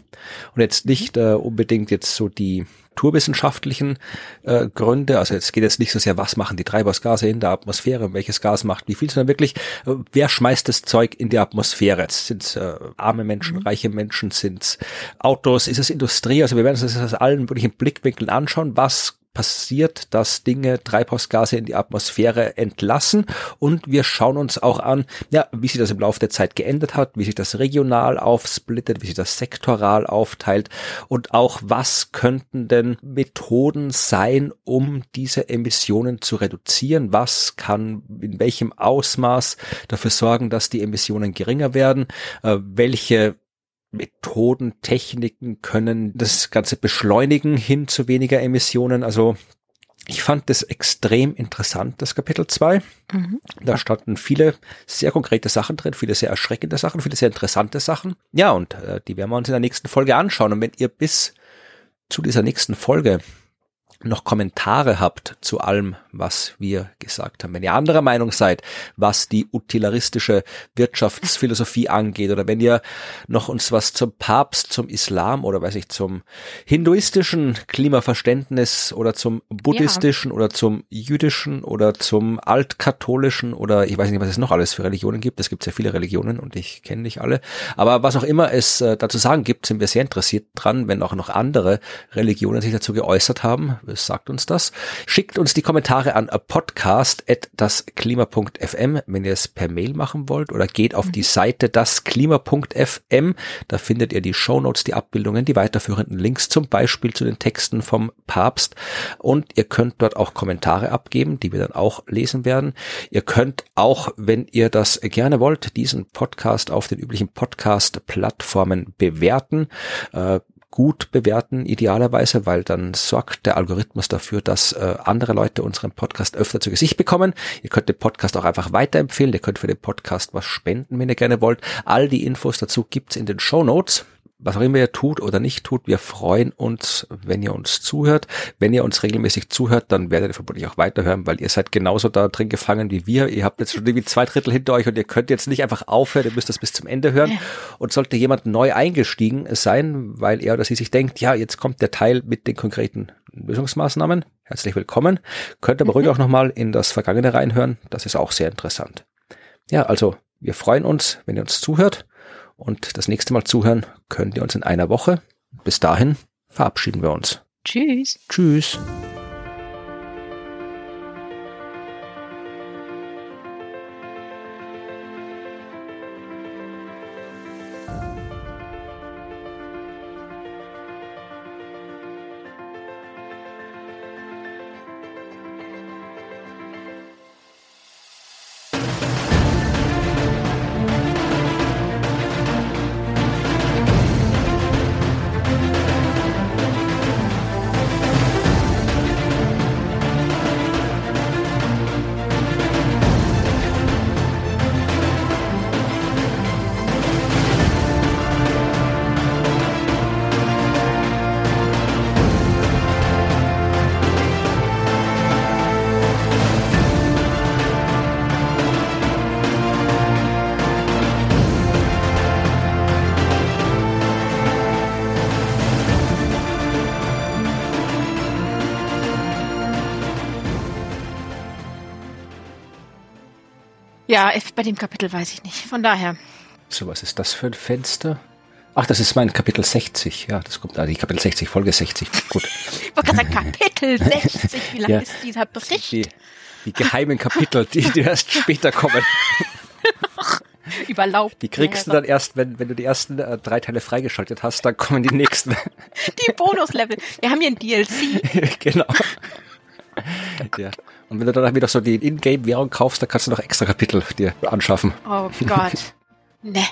Und jetzt nicht äh, unbedingt jetzt so die naturwissenschaftlichen äh, Gründe. Also jetzt geht es nicht so sehr, was machen die Treibhausgase in der Atmosphäre, welches Gas macht wie viel, sondern wirklich, äh, wer schmeißt das Zeug in die Atmosphäre? Jetzt sind es äh, arme Menschen, reiche Menschen, sind es Autos, ist es Industrie? Also wir werden uns das aus allen möglichen Blickwinkeln anschauen, was passiert, dass Dinge Treibhausgase in die Atmosphäre entlassen. Und wir schauen uns auch an, ja, wie sich das im Laufe der Zeit geändert hat, wie sich das regional aufsplittet, wie sich das sektoral aufteilt und auch was könnten denn Methoden sein, um diese Emissionen zu reduzieren, was kann in welchem Ausmaß dafür sorgen, dass die Emissionen geringer werden, äh, welche Methoden, Techniken können das Ganze beschleunigen hin zu weniger Emissionen. Also ich fand das extrem interessant, das Kapitel 2. Mhm. Da standen viele sehr konkrete Sachen drin, viele sehr erschreckende Sachen, viele sehr interessante Sachen. Ja, und äh, die werden wir uns in der nächsten Folge anschauen. Und wenn ihr bis zu dieser nächsten Folge noch Kommentare habt zu allem, was wir gesagt haben. Wenn ihr anderer Meinung seid, was die utilitaristische Wirtschaftsphilosophie angeht, oder wenn ihr noch uns was zum Papst, zum Islam oder weiß ich, zum hinduistischen Klimaverständnis oder zum buddhistischen oder zum jüdischen oder zum altkatholischen oder ich weiß nicht, was es noch alles für Religionen gibt. Es gibt sehr viele Religionen und ich kenne nicht alle. Aber was auch immer es äh, dazu sagen gibt, sind wir sehr interessiert dran, wenn auch noch andere Religionen sich dazu geäußert haben sagt uns das. Schickt uns die Kommentare an podcast.dasklima.fm, wenn ihr es per Mail machen wollt oder geht auf die Seite dasklima.fm. Da findet ihr die Shownotes, die Abbildungen, die weiterführenden Links, zum Beispiel zu den Texten vom Papst. Und ihr könnt dort auch Kommentare abgeben, die wir dann auch lesen werden. Ihr könnt auch, wenn ihr das gerne wollt, diesen Podcast auf den üblichen Podcast-Plattformen bewerten. Äh, gut bewerten, idealerweise, weil dann sorgt der Algorithmus dafür, dass äh, andere Leute unseren Podcast öfter zu Gesicht bekommen. Ihr könnt den Podcast auch einfach weiterempfehlen. Ihr könnt für den Podcast was spenden, wenn ihr gerne wollt. All die Infos dazu gibt's in den Show Notes. Was auch immer ihr tut oder nicht tut, wir freuen uns, wenn ihr uns zuhört. Wenn ihr uns regelmäßig zuhört, dann werdet ihr vermutlich auch weiterhören, weil ihr seid genauso da drin gefangen wie wir. Ihr habt jetzt schon irgendwie zwei Drittel hinter euch und ihr könnt jetzt nicht einfach aufhören, ihr müsst das bis zum Ende hören. Und sollte jemand neu eingestiegen sein, weil er oder sie sich denkt, ja, jetzt kommt der Teil mit den konkreten Lösungsmaßnahmen, herzlich willkommen. Könnt aber mhm. ruhig auch nochmal in das Vergangene reinhören, das ist auch sehr interessant. Ja, also wir freuen uns, wenn ihr uns zuhört und das nächste Mal zuhören könnt ihr uns in einer Woche. Bis dahin verabschieden wir uns. Tschüss. Tschüss. Ja, bei dem Kapitel weiß ich nicht. Von daher. So, was ist das für ein Fenster? Ach, das ist mein Kapitel 60. Ja, das kommt, ah, die Kapitel 60, Folge 60. Gut. Ich wollte gerade sagen, Kapitel 60. Wie lang ja, ist dieser Bericht? Die, die geheimen Kapitel, die, die erst später kommen. Überlaubt. Die kriegst du dann erst, wenn, wenn du die ersten äh, drei Teile freigeschaltet hast, dann kommen die nächsten. Die Bonuslevel. Wir haben hier ein DLC. genau. Ja. Und wenn du dann wieder so die Ingame-Währung kaufst, dann kannst du noch extra Kapitel dir anschaffen. Oh Gott. ne.